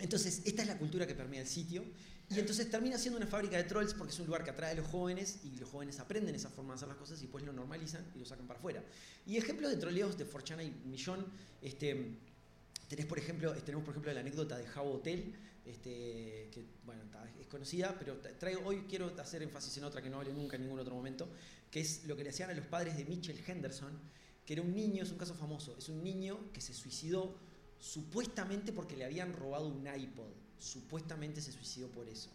entonces esta es la cultura que permea el sitio. Y entonces termina siendo una fábrica de trolls porque es un lugar que atrae a los jóvenes y los jóvenes aprenden esa forma de hacer las cosas y después lo normalizan y lo sacan para afuera. Y ejemplos de troleos de Forchana un millón. Este, tenés por ejemplo, tenemos por ejemplo la anécdota de Jabo Hotel, este, que es conocida, pero tra- traigo, hoy quiero hacer énfasis en otra que no hablé nunca en ningún otro momento, que es lo que le hacían a los padres de Mitchell Henderson, que era un niño, es un caso famoso, es un niño que se suicidó supuestamente porque le habían robado un iPod. Supuestamente se suicidó por eso.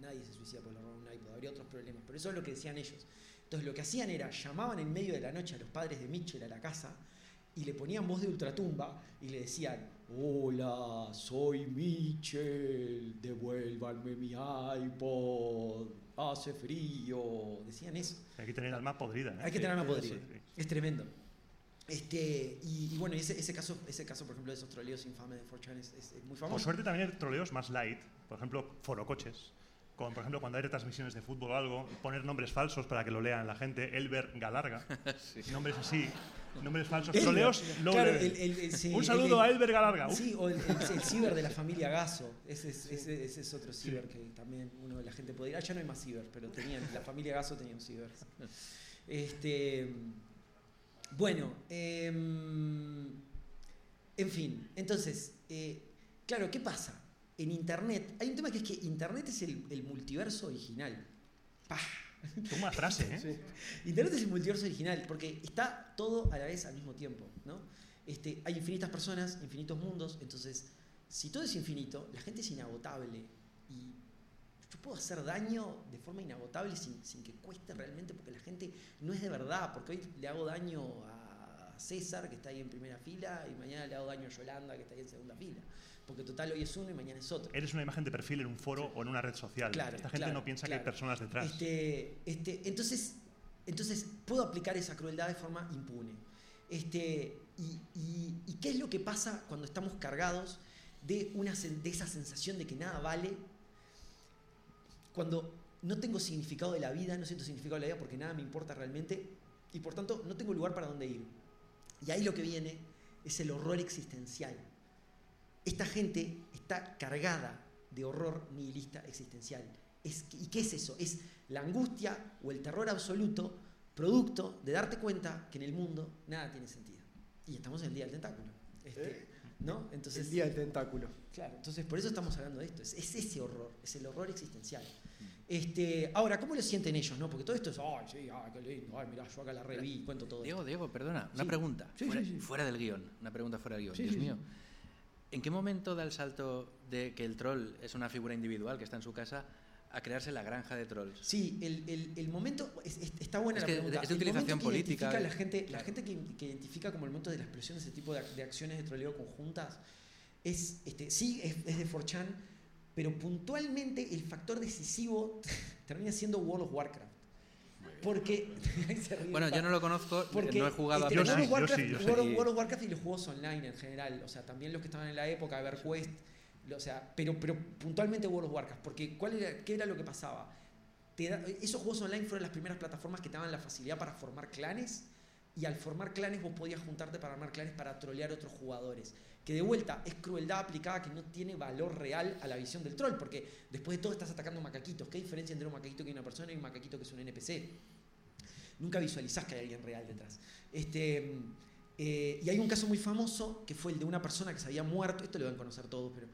Nadie se suicida por le robaron un iPod, habría otros problemas, pero eso es lo que decían ellos. Entonces lo que hacían era, llamaban en medio de la noche a los padres de Mitchell a la casa y le ponían voz de ultratumba y le decían, hola, soy Mitchell, devuélvanme mi iPod, hace frío. Decían eso. Hay que tener alma podrida. ¿eh? Hay que tener alma podrida. Es tremendo. Este, y, y bueno, ese, ese, caso, ese caso, por ejemplo, de esos troleos infames de 4chan es, es- es muy famoso. Por suerte también hay troleos más light, por ejemplo, forocoches. Con, por ejemplo, cuando hay retransmisiones de fútbol o algo, poner nombres falsos para que lo lean la gente. Elber Galarga. *laughs* Nombres así. Nombres falsos. Elber. Troleos low Claro, level. el- el- el- sí, Un saludo el- a Elber Galarga. Sí, o el, el- el ciber de la *laughs* familia Gaso. Ese es, ese, ese es otro ciber que también uno de la gente ir. Ah, ya no hay más ciber, pero tenían, la familia Gaso tenía un ciber. Este, bueno, em, en fin, entonces, eh, claro, ¿qué pasa? En Internet, hay un tema que es que Internet es el, el multiverso original. ¡Pah! Toma frase, ¿eh? Sí. Internet es el multiverso original porque está todo a la vez al mismo tiempo, ¿no? Este, hay infinitas personas, infinitos mundos, entonces si todo es infinito, la gente es inagotable y yo puedo hacer daño de forma inagotable sin, sin que cueste realmente porque la gente no es de verdad, porque hoy le hago daño a César que está ahí en primera fila y mañana le hago daño a Yolanda que está ahí en segunda fila, porque total hoy es uno y mañana es otro. Eres una imagen de perfil en un foro o en una red social. Claro, Esta gente claro, no piensa que claro. hay personas detrás. Este, este, entonces, entonces, puedo aplicar esa crueldad de forma impune. Este, y, y- y qué es lo que pasa cuando estamos cargados de, una, de esa sensación de que nada vale? Cuando no tengo significado de la vida, no siento significado de la vida porque nada me importa realmente y por tanto no tengo lugar para dónde ir. Y ahí lo que viene es el horror existencial. Esta gente está cargada de horror nihilista existencial. Es, ¿Y qué es eso? Es la angustia o el terror absoluto producto de darte cuenta que en el mundo nada tiene sentido. Y estamos en el día del tentáculo. Este, ¿Eh? ¿No? Entonces, el día del tentáculo. Claro, entonces por eso estamos hablando de esto. Es, es ese horror, es el horror existencial. Este, ahora, ¿cómo lo sienten ellos? No? Porque todo esto es, ay, sí, ay, qué lindo, ay, mirá, yo acá la reví, cuento todo. Diego, esto. Diego, perdona, una Sí. pregunta. Sí, fuera, sí, sí. fuera del guion. Una pregunta fuera del guion. Sí, Dios sí, mío. ¿En qué momento da el salto de que el troll es una figura individual que está en su casa a crearse la granja de trolls? Sí, el, el- el momento, es- es- está buena Es la pregunta. es de utilización que política, La gente, la claro. gente que, que identifica como el momento de la explosión de ese tipo de, ac- de acciones de troleo conjuntas, es, este, sí, es, es de 4chan, pero puntualmente el factor decisivo *laughs* termina siendo World of Warcraft. Porque. *laughs* Bueno, yo no lo conozco, porque no he jugado este, Yo apenas. sí, World, of yo Warcraft, sí, yo. World of- World Warcraft y los juegos online en general, o sea, también los que estaban en la época EverQuest, o sea, pero, pero puntualmente World of Warcraft, porque ¿cuál era, ¿qué era lo que pasaba? Te da- esos juegos online fueron las primeras plataformas que te daban la facilidad para formar clanes y al formar clanes vos podías juntarte para armar clanes para trolear a otros jugadores. Que de vuelta es crueldad aplicada que no tiene valor real a la visión del troll, porque después de todo estás atacando macaquitos. ¿Qué diferencia entre un macaquito que es una persona y un macaquito que es un NPC? Nunca visualizás que hay alguien real detrás. Este, eh, y hay un caso muy famoso que fue el de una persona que se había muerto, esto lo deben conocer todos, pero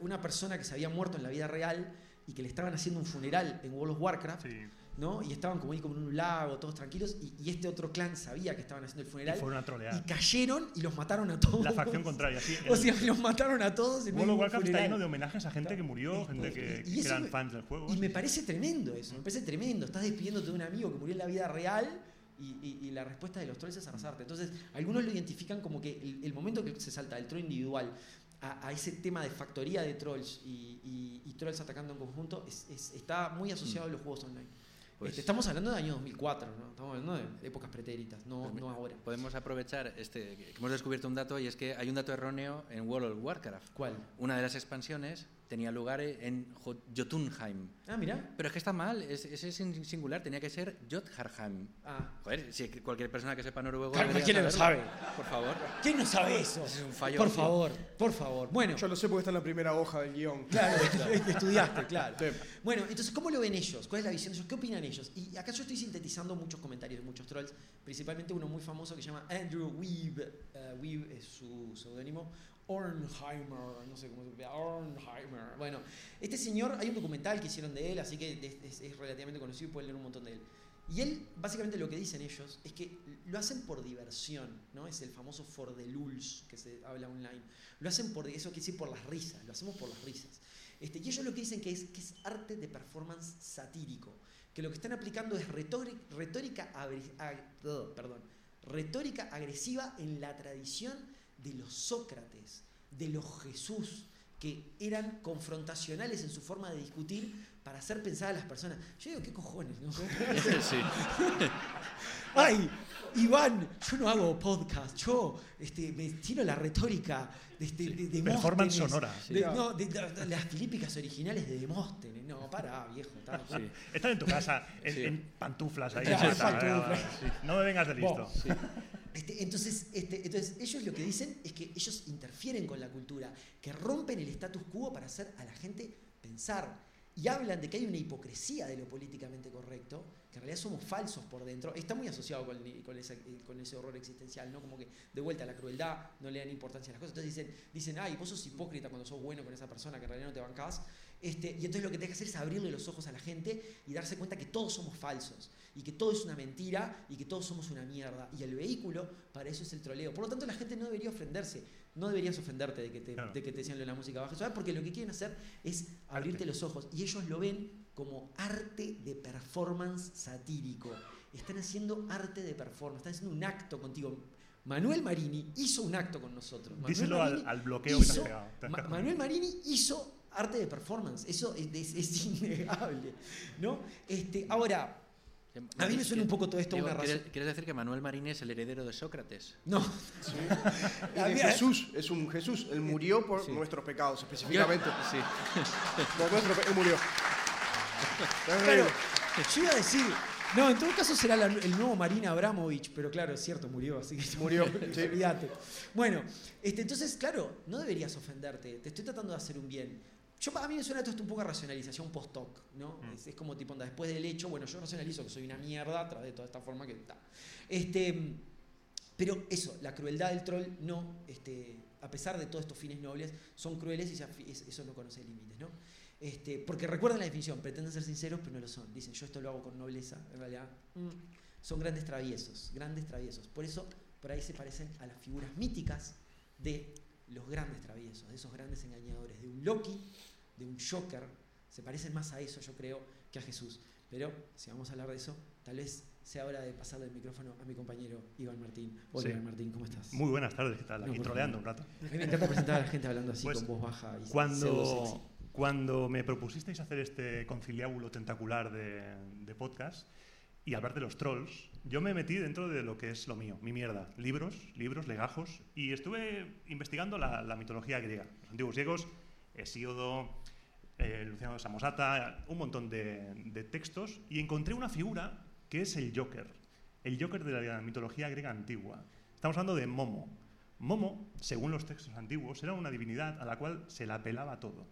una persona que se había muerto en la vida real y que le estaban haciendo un funeral en World of Warcraft. ¿No? Y estaban como ahí como en un lago, todos tranquilos, y, y este otro clan sabía que estaban haciendo el Y funeral. fueron a Y trolear. cayeron y los mataron a todos. La facción contraria, sí. *laughs* O sea, los mataron a todos en World of Warcraft está lleno de homenajes a gente que murió, Esto, gente que, y que eso eran me- fans del juego. Y me parece tremendo eso, me parece tremendo. Estás despidiéndote de un amigo que murió en la vida real y, y- y la respuesta de los trolls es abrazarte. Entonces, algunos lo identifican como que el, el momento que se salta del troll individual a, a ese tema de factoría de trolls y, y- y trolls atacando en conjunto es- es- está muy asociado a los juegos online. Pues- estamos hablando de año 2004, ¿no? Estamos hablando de épocas pretéritas, no, Pues no ahora. Podemos aprovechar este, que hemos descubierto un dato y es que hay un dato erróneo en World of Warcraft. ¿Cuál? Una de las expansiones tenía lugar en Jo- Jotunheim. Ah, mira. Pero es que está mal, es- ese es en singular, tenía que ser Jotharheim. Ah. Joder, si cualquier persona que sepa noruego. Claro, debería cualquiera lo saberlo. Por favor. ¿Quién no sabe eso? Es un fallo Por favor, por favor. Bueno, Yo lo sé porque está en la primera hoja del guion. Claro, *laughs* *laughs* estudiaste, claro. Sí. Bueno, entonces, ¿cómo lo ven ellos? ¿Cuál es la visión de ellos? ¿Qué opinan ellos? Y acá yo estoy sintetizando muchos comentarios de muchos trolls, principalmente uno muy famoso que se llama Andrew Weeb. Eh, Weeb es su seudónimo. Ornheimer, no sé cómo se llama. Ornheimer. Bueno, este señor, hay un documental que hicieron de él, así que es, relativamente conocido y pueden leer un montón de él. Y él, básicamente lo que dicen ellos es que lo hacen por diversión, ¿no? Es el famoso for the lulz que se habla online. Lo hacen por, eso quiere decir por las risas, lo hacemos por las risas. Este, y ellos lo que dicen que es, que es arte de performance satírico, que lo que están aplicando es retórica, retórica agresiva en la tradición de los Sócrates, de los Jesús, que eran confrontacionales en su forma de discutir para hacer pensar a las personas. Yo digo, ¿qué cojones? no? *laughs* sí. *laughs* Ay, Iván, yo no hago podcast, yo este, me tiro la retórica de, este, de, de Performance Demóstenes, sonora. de- no, de, de- de las filípicas originales de Demóstenes. No, para, viejo. está- Sí. Están en tu casa, en, Sí. en pantuflas ahí. Claro, pantuflas. sí. No me vengas de listo. Vos, Este, entonces, este, entonces, ellos lo que dicen es que ellos interfieren con la cultura, que rompen el status quo para hacer a la gente pensar. Y hablan de que hay una hipocresía de lo políticamente correcto, que en realidad somos falsos por dentro. Está muy asociado con, con ese, horror existencial, ¿no? Como que de vuelta la crueldad, no le dan importancia a las cosas. Entonces dicen, dicen ay, vos sos hipócrita cuando sos bueno con esa persona que en realidad no te bancás. Este, y entonces lo que tenés que hacer es abrirle los ojos a la gente y darse cuenta que todos somos falsos y que todo es una mentira y que todos somos una mierda. Y el vehículo para eso es el troleo. Por lo tanto, la gente no debería ofenderse. No deberías ofenderte de que te, Claro. de que te decían lo de la música baja. ¿Sabes? Porque lo que quieren hacer es abrirte los ojos. Y ellos lo ven como arte de performance satírico. Están haciendo arte de performance. Están haciendo un acto contigo. Manuel Marini hizo un acto con nosotros. Manuel Díselo al, Marini al bloqueo que te has hizo- pegado. Te has Ma- pegado. Manuel Marini hizo arte de performance, eso es, es- es *laughs* innegable, ¿no? Este, ahora, a mí me suena un poco todo esto Diego, una razón. ¿quieres, decir que Manuel Marín es el heredero de Sócrates? No, Y *laughs* A de mí- Jesús, es un Jesús. Él murió por Sí. nuestros pecados, específicamente. *laughs* Sí. Por nuestro pe- Él murió. claro, yo iba a decir, no, en todo caso será la- el nuevo Marina Abramovich, pero claro, es cierto, murió, así que Murió, sí. olvídate. Bueno, este, entonces, claro, no deberías ofenderte, te estoy tratando de hacer un bien. Yo, a mí me suena todo esto un poco a racionalización post-hoc, ¿no? Mm. Es, es como tipo, anda, después del hecho, bueno, yo racionalizo que soy una mierda a través de toda esta forma que está. Este, pero eso, la crueldad del troll no, este, a pesar de todos estos fines nobles, son crueles y eso no conoce límites, ¿no? Este, porque recuerden la definición, pretenden ser sinceros, pero no lo son. Dicen, yo esto lo hago con nobleza, en realidad. mm, son grandes traviesos, grandes traviesos. Por eso, por ahí se parecen a las figuras míticas de los grandes traviesos, de esos grandes engañadores, de un Loki, de un Joker. Se parecen más a eso, yo creo, que a Jesús. Pero si vamos a hablar de eso, tal vez sea hora de pasarle el micrófono a mi compañero Iván Martín. Hola, Sí. Iván Martín, ¿cómo estás? Muy buenas tardes, ¿qué tal? Aquí troleando un rato. A mí me encanta presentar a la gente hablando así Pues, con voz baja y Cuando, sexy. cuando me propusisteis hacer este conciliábulo tentacular de, de podcast y hablar de los trolls, yo me metí dentro de lo que es lo mío, mi mierda. Libros, libros, legajos, y estuve investigando la, la mitología griega. Los antiguos griegos, Hesíodo, eh, Luciano Samosata, un montón de, textos, y encontré una figura que es el Joker, el Joker de la mitología griega antigua. Estamos hablando de Momo. Momo, según los textos antiguos, era una divinidad a la cual se la pelaba todo.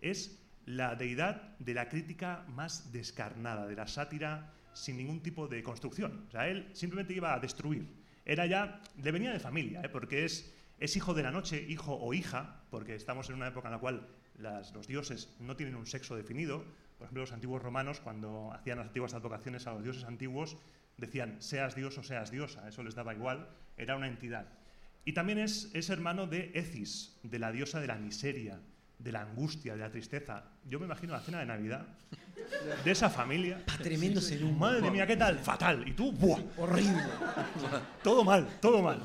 Es la deidad de la crítica más descarnada, de la sátira sin ningún tipo de construcción. O sea, él simplemente iba a destruir. Era ya, le venía de familia, ¿eh? porque es, es hijo de la noche, hijo o hija, porque estamos en una época en la cual las- los dioses no tienen un sexo definido, Por ejemplo, los antiguos romanos, cuando hacían las antiguas advocaciones a los dioses antiguos, decían, seas dios o seas diosa, eso les daba igual, era una entidad. Y también es, es hermano de Ecis, de la diosa de la miseria, de la angustia, de la tristeza. Yo me imagino la cena de Navidad de esa familia. Tremendo en un Madre mía, ¿qué tal? Fatal. Y tú, ¡buah! Horrible. Todo mal, todo mal.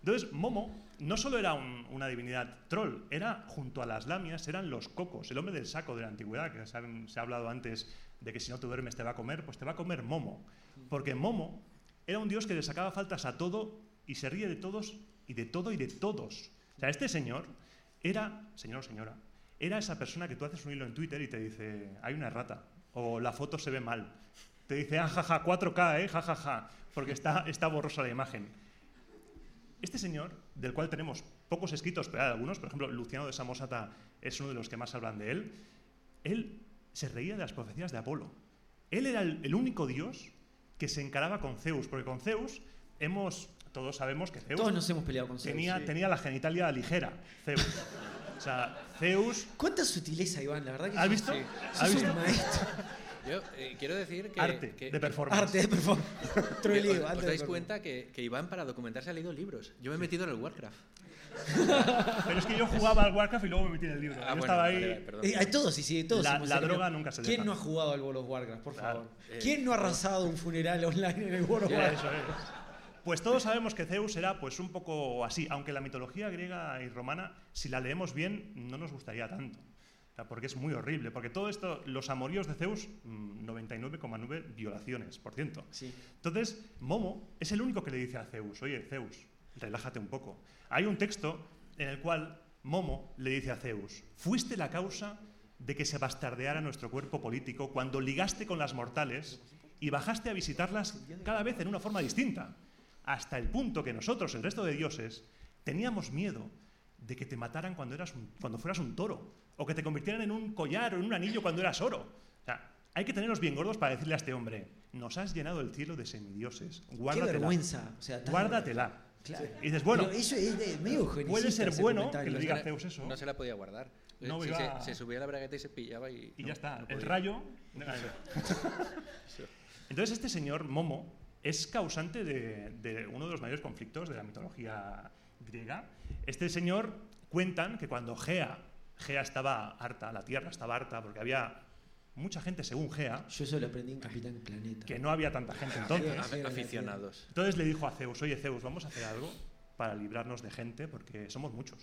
Entonces, Momo no solo era un- una divinidad troll, era, junto a las lamias, eran los cocos, el hombre del saco de la antigüedad, que se ha hablado antes de que si no te duermes te va a comer, pues te va a comer Momo. Porque Momo era un dios que le sacaba faltas a todo y se ríe de todos y de todo y de todos. O sea, este señor era, señor o señora, era esa persona que tú haces un hilo en Twitter y te dice, hay una errata, o la foto se ve mal. Te dice, ah, jaja, 4K, eh, jajaja, porque está, está borrosa la imagen. Este señor, del cual tenemos pocos escritos, pero hay algunos, por ejemplo, Luciano de Samosata es uno de los que más hablan de él, él se reía de las profecías de Apolo. Él era el, el único dios que se encaraba con Zeus, porque con Zeus hemos, todos sabemos que Zeus Todos nos hemos peleado con Zeus. tenía, sí. tenía la genitalia ligera, Zeus. O sea, Zeus... Cuánta sutileza, Iván, la verdad que ¿Has visto? sí. ¿Has visto? Yo eh, quiero decir que... Arte que- de performance. Arte de performance. *laughs* Troleo, os, os dais cuenta que, que Iván para documentarse ha leído libros. Yo me he metido en el Warcraft. Pero es que yo jugaba al Warcraft y luego me metí en el libro. Ah, yo bueno, estaba ahí... vale, vale, perdón. Eh, hay todos, sí, sí, todos. La- la droga nunca se ¿Quién deja. no ha jugado al World of Warcraft, por Claro. favor? Eh, ¿Quién no ha arrasado un funeral online en el World of Warcraft? eso es. Pues todos sabemos que Zeus era pues un poco así, aunque la mitología griega y romana, si la leemos bien, no nos gustaría tanto. Porque es muy horrible, porque todo esto, los amoríos de Zeus, mm, 99,9 violaciones, por ciento. Sí. Entonces, Momo es el único que le dice a Zeus, oye, Zeus, relájate un poco. Hay un texto en el cual Momo le dice a Zeus, fuiste la causa de que se bastardeara nuestro cuerpo político cuando ligaste con las mortales y bajaste a visitarlas cada vez en una forma distinta, hasta el punto que nosotros, el resto de dioses, teníamos miedo de que te mataran cuando, eras un- cuando fueras un toro, o que te convirtieran en un collar o en un anillo cuando eras oro. O sea, hay que tenerlos bien gordos para decirle a este hombre, nos has llenado el cielo de semidioses, Qué guárdatela. vergüenza. O sea, Guárdatela. Claro. Y dices, bueno, Pero eso es de- medio puede ser bueno que le No diga Zeus eso. No se la podía guardar. No iba- se, se subía la bragueta y se pillaba y... y no, ya está. no el rayo. *laughs* Entonces, este señor Momo es causante de, de uno de los mayores conflictos de la mitología griega. Este señor cuentan que cuando Gea, Gea estaba harta, la tierra estaba harta, porque había mucha gente, según Gea, Yo eso lo aprendí en Capitán Planeta. que no había tanta gente entonces. Sí, Af- Aficionados. Entonces le dijo a Zeus, oye Zeus, vamos a hacer algo para librarnos de gente, porque somos muchos.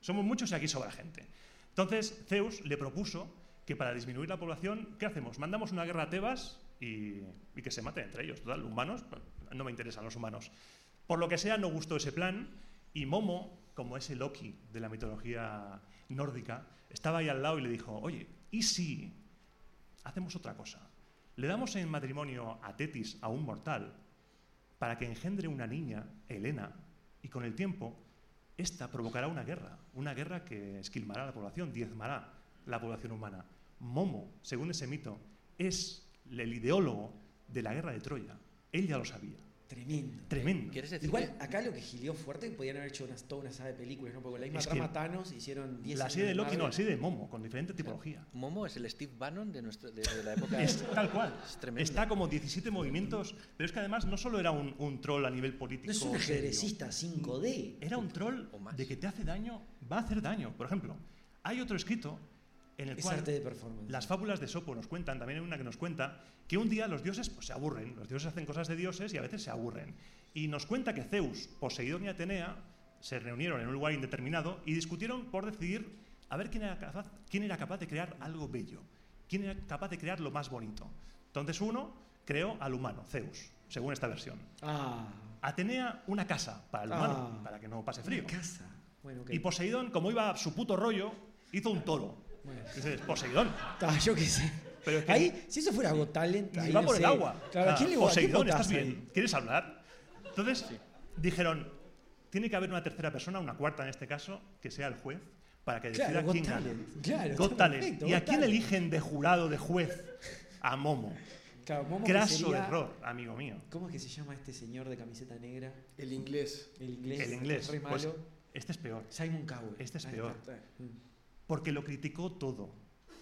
Somos muchos y aquí sobra gente. Entonces Zeus le propuso que para disminuir la población, ¿qué hacemos? Mandamos una guerra a Tebas y, y que se maten entre ellos. Total, humanos, no me interesan los humanos. Por lo que sea, no gustó ese plan y Momo, como ese Loki de la mitología nórdica, estaba ahí al lado y le dijo, oye, ¿y si hacemos otra cosa? Le damos en matrimonio a Tetis, a un mortal, para que engendre una niña, Helena, y con el tiempo, esta provocará una guerra, una guerra que esquilmará a la población, diezmará la población humana. Momo, según ese mito, es el ideólogo de la guerra de Troya. Él ya lo sabía. Tremendo. Tremendo. ¿Quieres decir Igual, que- acá lo que gilió fuerte, podían haber hecho una, toda una saga de películas, ¿no? Porque con la misma Es trama Thanos hicieron 10 La serie de Loki, no, la serie de Momo, con diferente tipología. Momo es el Steve Bannon de, nuestro, de, de la *laughs* época... Es tal cual. Es tremendo. Está como 17 movimientos, pero es que además no solo era un, un troll a nivel político. No es un ajedrecista 5D. Era un troll O más. de que te hace daño, va a hacer daño. Por ejemplo, hay otro escrito en el Es cual arte de performance. las fábulas de Sopo nos cuentan, también hay una que nos cuenta, que un día los dioses pues, se aburren. Los dioses hacen cosas de dioses y a veces se aburren. Y nos cuenta que Zeus, Poseidón y Atenea se reunieron en un lugar indeterminado y discutieron por decidir a ver quién era capaz, quién era capaz de crear algo bello, quién era capaz de crear lo más bonito. Entonces uno creó al humano, Zeus, según esta versión. Ah. Atenea una casa para el humano, Ah. para que no pase frío. Una casa. Bueno, ok. Y Poseidón, como iba a su puto rollo, hizo un toro. Bueno. Dices, Poseidón. Yo qué sé. Pero es que ahí, si eso fuera Got Talent, y ahí va no por sé. el agua. Claro, ¿a quién le Poseidón, ¿estás bien? ahí? ¿Quieres hablar? Entonces dijeron, tiene que haber una tercera persona, una cuarta en este caso, que sea el juez, para que decida Claro, quién gana. Claro, Got Talent. perfecto, ¿Y a quién Talent. eligen de jurado, de juez? A Momo. Claro, Momo Craso sería- error, amigo mío. ¿Cómo es que se llama este señor de camiseta negra? El inglés. El inglés. El inglés. Pues, malo. este es peor. Simon Cowell. este es peor. Porque lo criticó todo.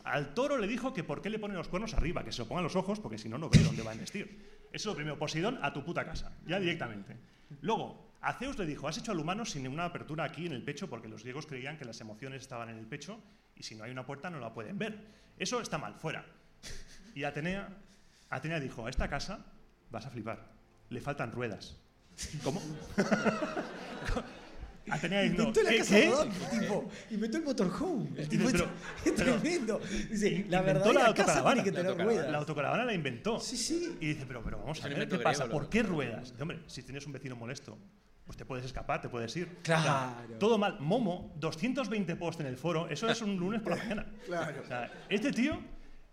Al toro le dijo que por qué le pone los cuernos arriba, que se lo pongan los ojos, porque si no, no ve dónde va a investir. Eso es lo primero. Poseidón, a tu puta casa, ya directamente. Luego, a Zeus le dijo, has hecho al humano sin ninguna apertura aquí en el pecho, porque los griegos creían que las emociones estaban en el pecho, y si no hay una puerta no la pueden ver. Eso está mal, fuera. Y Atenea, Atenea dijo, a esta casa vas a flipar, le faltan ruedas. ¿Cómo? *laughs* Atenea diciendo, Inventó la ¿qué? casa qué? rodante, tipo. Inventó el motorhome. El tipo Pero- es tremendo. Dice, la verdadera la autocaravana. tiene que La tener ruedas. La autocaravana la inventó. Sí, sí. Y dice, pero, pero vamos a ver, ¿qué pasa? ¿Por qué ruedas? Dice, hombre, si tienes un vecino molesto, pues te puedes escapar, te puedes ir. Claro. todo mal. Momo, 220 posts en el foro, eso es un lunes por la *laughs* mañana. Claro. O sea, este tío,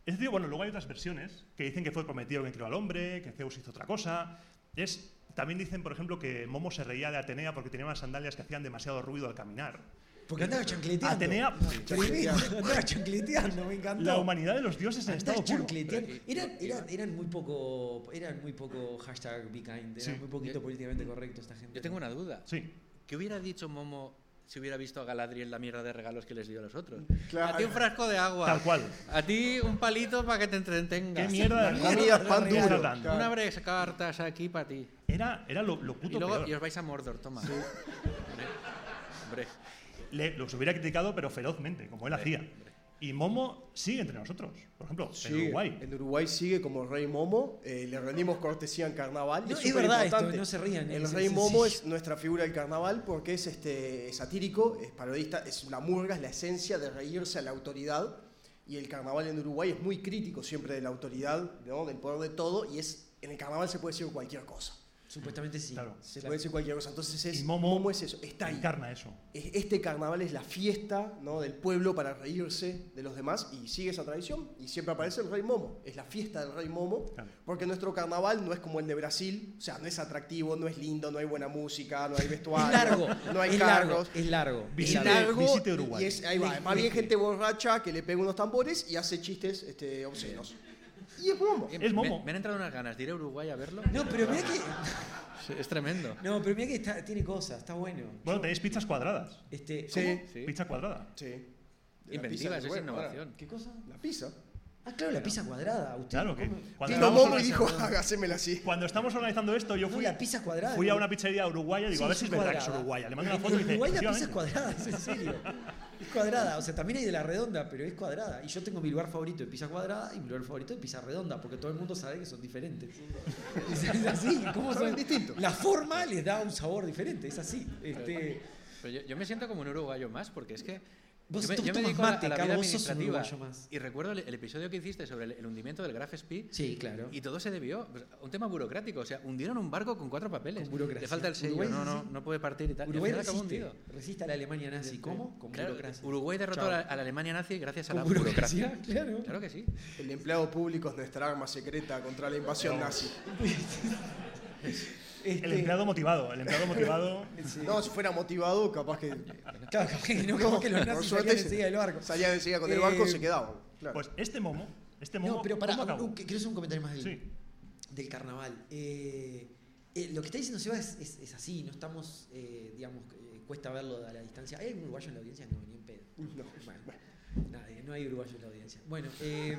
este tío, bueno, luego hay otras versiones que dicen que fue prometido que creó al hombre, que Zeus hizo otra cosa. Es, también dicen, por ejemplo, que Momo se reía de Atenea porque tenía unas sandalias que hacían demasiado ruido al caminar. Porque andaba chancleteando. Atenea, Tremendo, andaba chancleteando, me encantó. la humanidad de los dioses en estado puro. chancleteando. Pero- Eran, eran, eran muy poco, eran muy poco hashtag be kind, eran Sí. muy poquito Yo- políticamente correcto esta gente. Yo tengo una duda. Sí. ¿Qué hubiera dicho Momo si hubiera visto a Galadriel la mierda de regalos que les dio a los otros? Claro. A ti un frasco de agua. Tal cual. A ti un palito para que te entretengas. ¿Qué mierda de Comida, pan regalo duro. Claro. Una cartas aquí para ti. Era, era lo, lo Y puto luego peor. y os vais a Mordor, toma. Hombre. Hombre. Le- los hubiera criticado, pero ferozmente, como él hacía. Y Momo sigue entre nosotros. Por ejemplo, Sí, en Uruguay. En Uruguay sigue como Rey Momo. eh, le rendimos cortesía en carnaval. y No, es verdad esto, no se rían, El es- Rey es Momo es nuestra figura del carnaval porque es este, satírico, es parodista, es una murga, es la esencia de reírse a la autoridad. Y el carnaval en Uruguay es muy crítico siempre de la autoridad, ¿no? del poder de todo. Y es en el carnaval se puede decir cualquier cosa. Supuestamente sí. Claro. Se Claro. puede decir cualquier cosa. Entonces es, Y Momo es eso, está ahí. Encarna eso. Es- Este carnaval es la fiesta ¿no? del pueblo para reírse de los demás y sigue esa tradición y siempre aparece el rey Momo. Es la fiesta del rey Momo Claro. porque nuestro carnaval no es como el de Brasil, o sea, no es atractivo, no es lindo, no hay buena música, no hay vestuario, Es largo, no hay es carros. largo, es largo. Es Visite- largo visite Uruguay. y es, ahí va, más bien gente borracha que le pega unos tambores y hace chistes este, obscenos. Y es Momo. Es Momo. Me, me han entrado unas ganas de ir a Uruguay a verlo. No, pero mira que. *laughs* Es tremendo. No, pero mira que está- tiene cosas, está bueno. Bueno, tenéis pizzas cuadradas. Este, Sí. ¿cómo? Sí. Pizza cuadrada. Sí. La Inventiva, pizza es bueno, innovación. ¿Qué cosa? La pizza. Ah, claro, la pizza cuadrada. Usted Claro que. Cuando Momo y dijo, organizando, hágasemela así. cuando estamos organizando esto, yo No, fui, la pizza cuadrada. fui a ¿no? una pizzería uruguaya y digo, Sí, a ver si es verdad que es uruguaya. Le mando una foto y dice, Uruguay la pizza es cuadrada, es en serio. Es cuadrada, o sea, también hay de la redonda, pero es cuadrada. Y yo tengo mi lugar favorito de pizza cuadrada y mi lugar favorito de pizza redonda, porque todo el mundo sabe que son diferentes. Es, es así, ¿cómo son? distinto. La forma les da un sabor diferente, es así. Este, Pero yo, yo me siento como un uruguayo más, porque es que. Vos yo me, tú yo me dedico a la- a la vida administrativa. más. Y recuerdo el, el episodio que hiciste sobre el, el hundimiento del Graf Spee. sí, claro. Y todo se debió pues, a un tema burocrático. O sea, hundieron un barco con cuatro papeles. Con burocracia. Le falta el sello. Uruguay No, no, no puede partir y tal. Y al Uruguay acabó resiste, hundido. resiste a la Alemania nazi. ¿Cómo? Con Claro, burocracia. Uruguay derrotó a la, a la Alemania nazi gracias a la burocracia, burocracia. *laughs* claro. Claro que sí. El empleado público es nuestra arma secreta contra la invasión nazi. *laughs* Este, El empleado motivado. El empleado motivado. *laughs* sí. No, si fuera motivado, capaz que. Claro, capaz que no, capaz que los nazis suerte salían enseguida del barco. Salían enseguida con el barco, Eh, se quedaban. Claro. Pues este momo. Este momo. No, pero para, quiero hacer un comentario más del, Sí. del carnaval. Eh, eh, lo que está diciendo Seba es, es- es así, no estamos, eh, digamos, eh, cuesta verlo a la distancia. ¿Hay algún uruguayo en la audiencia? No, ni en pedo. No. Bueno, nadie, no hay uruguayo en la audiencia. Bueno, eh,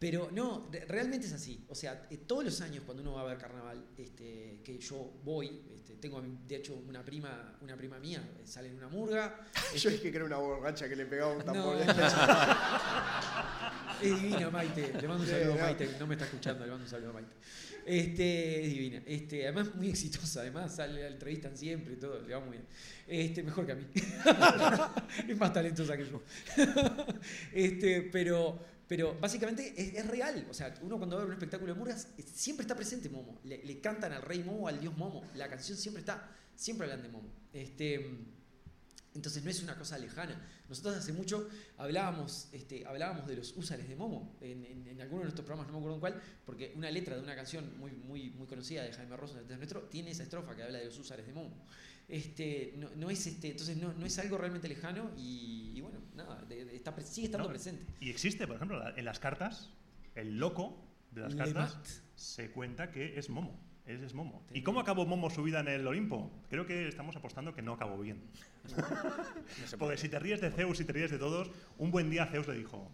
pero no, re- realmente es así. O sea, eh, todos los años cuando uno va a ver carnaval, este, que yo voy, este, tengo de hecho una prima, una prima mía, eh, sale en una murga. *laughs* Yo dije que era una borracha que le pegaba un tambor. No. *laughs* Es divina Maite, le mando un saludo a Maite, no me está escuchando, le mando un saludo a Maite. Este, es divina. Este, además muy exitosa, además sale, la entrevistan siempre y todo, le va muy bien. Este, mejor que a mí. *laughs* es más talentosa que yo. este, pero, pero básicamente es, es real. O sea, uno cuando ve un espectáculo de murgas, eh, siempre está presente Momo. Le, le cantan al rey Momo, al dios Momo. La canción siempre está, siempre hablan de Momo. Este, entonces no es una cosa lejana. Nosotros hace mucho hablábamos, este, hablábamos de los úsares de Momo en, en, en alguno de nuestros programas, no me acuerdo en cuál, porque una letra de una canción muy, muy, muy conocida de Jaime Rosso, de nuestro, tiene esa estrofa que habla de los úsares de Momo. Este, no, no es este, entonces no, no es algo realmente lejano y, y bueno, nada, de- de- está, pre- sigue estando No. presente. Y existe, por ejemplo, la- en las cartas, el loco de las cartas se cuenta que es Momo. Él es Momo. ¿Y cómo acabó Momo su vida en el Olimpo? Creo que estamos apostando que no acabó bien. *laughs* Porque si te ríes de Zeus y te ríes de todos, un buen día Zeus le dijo,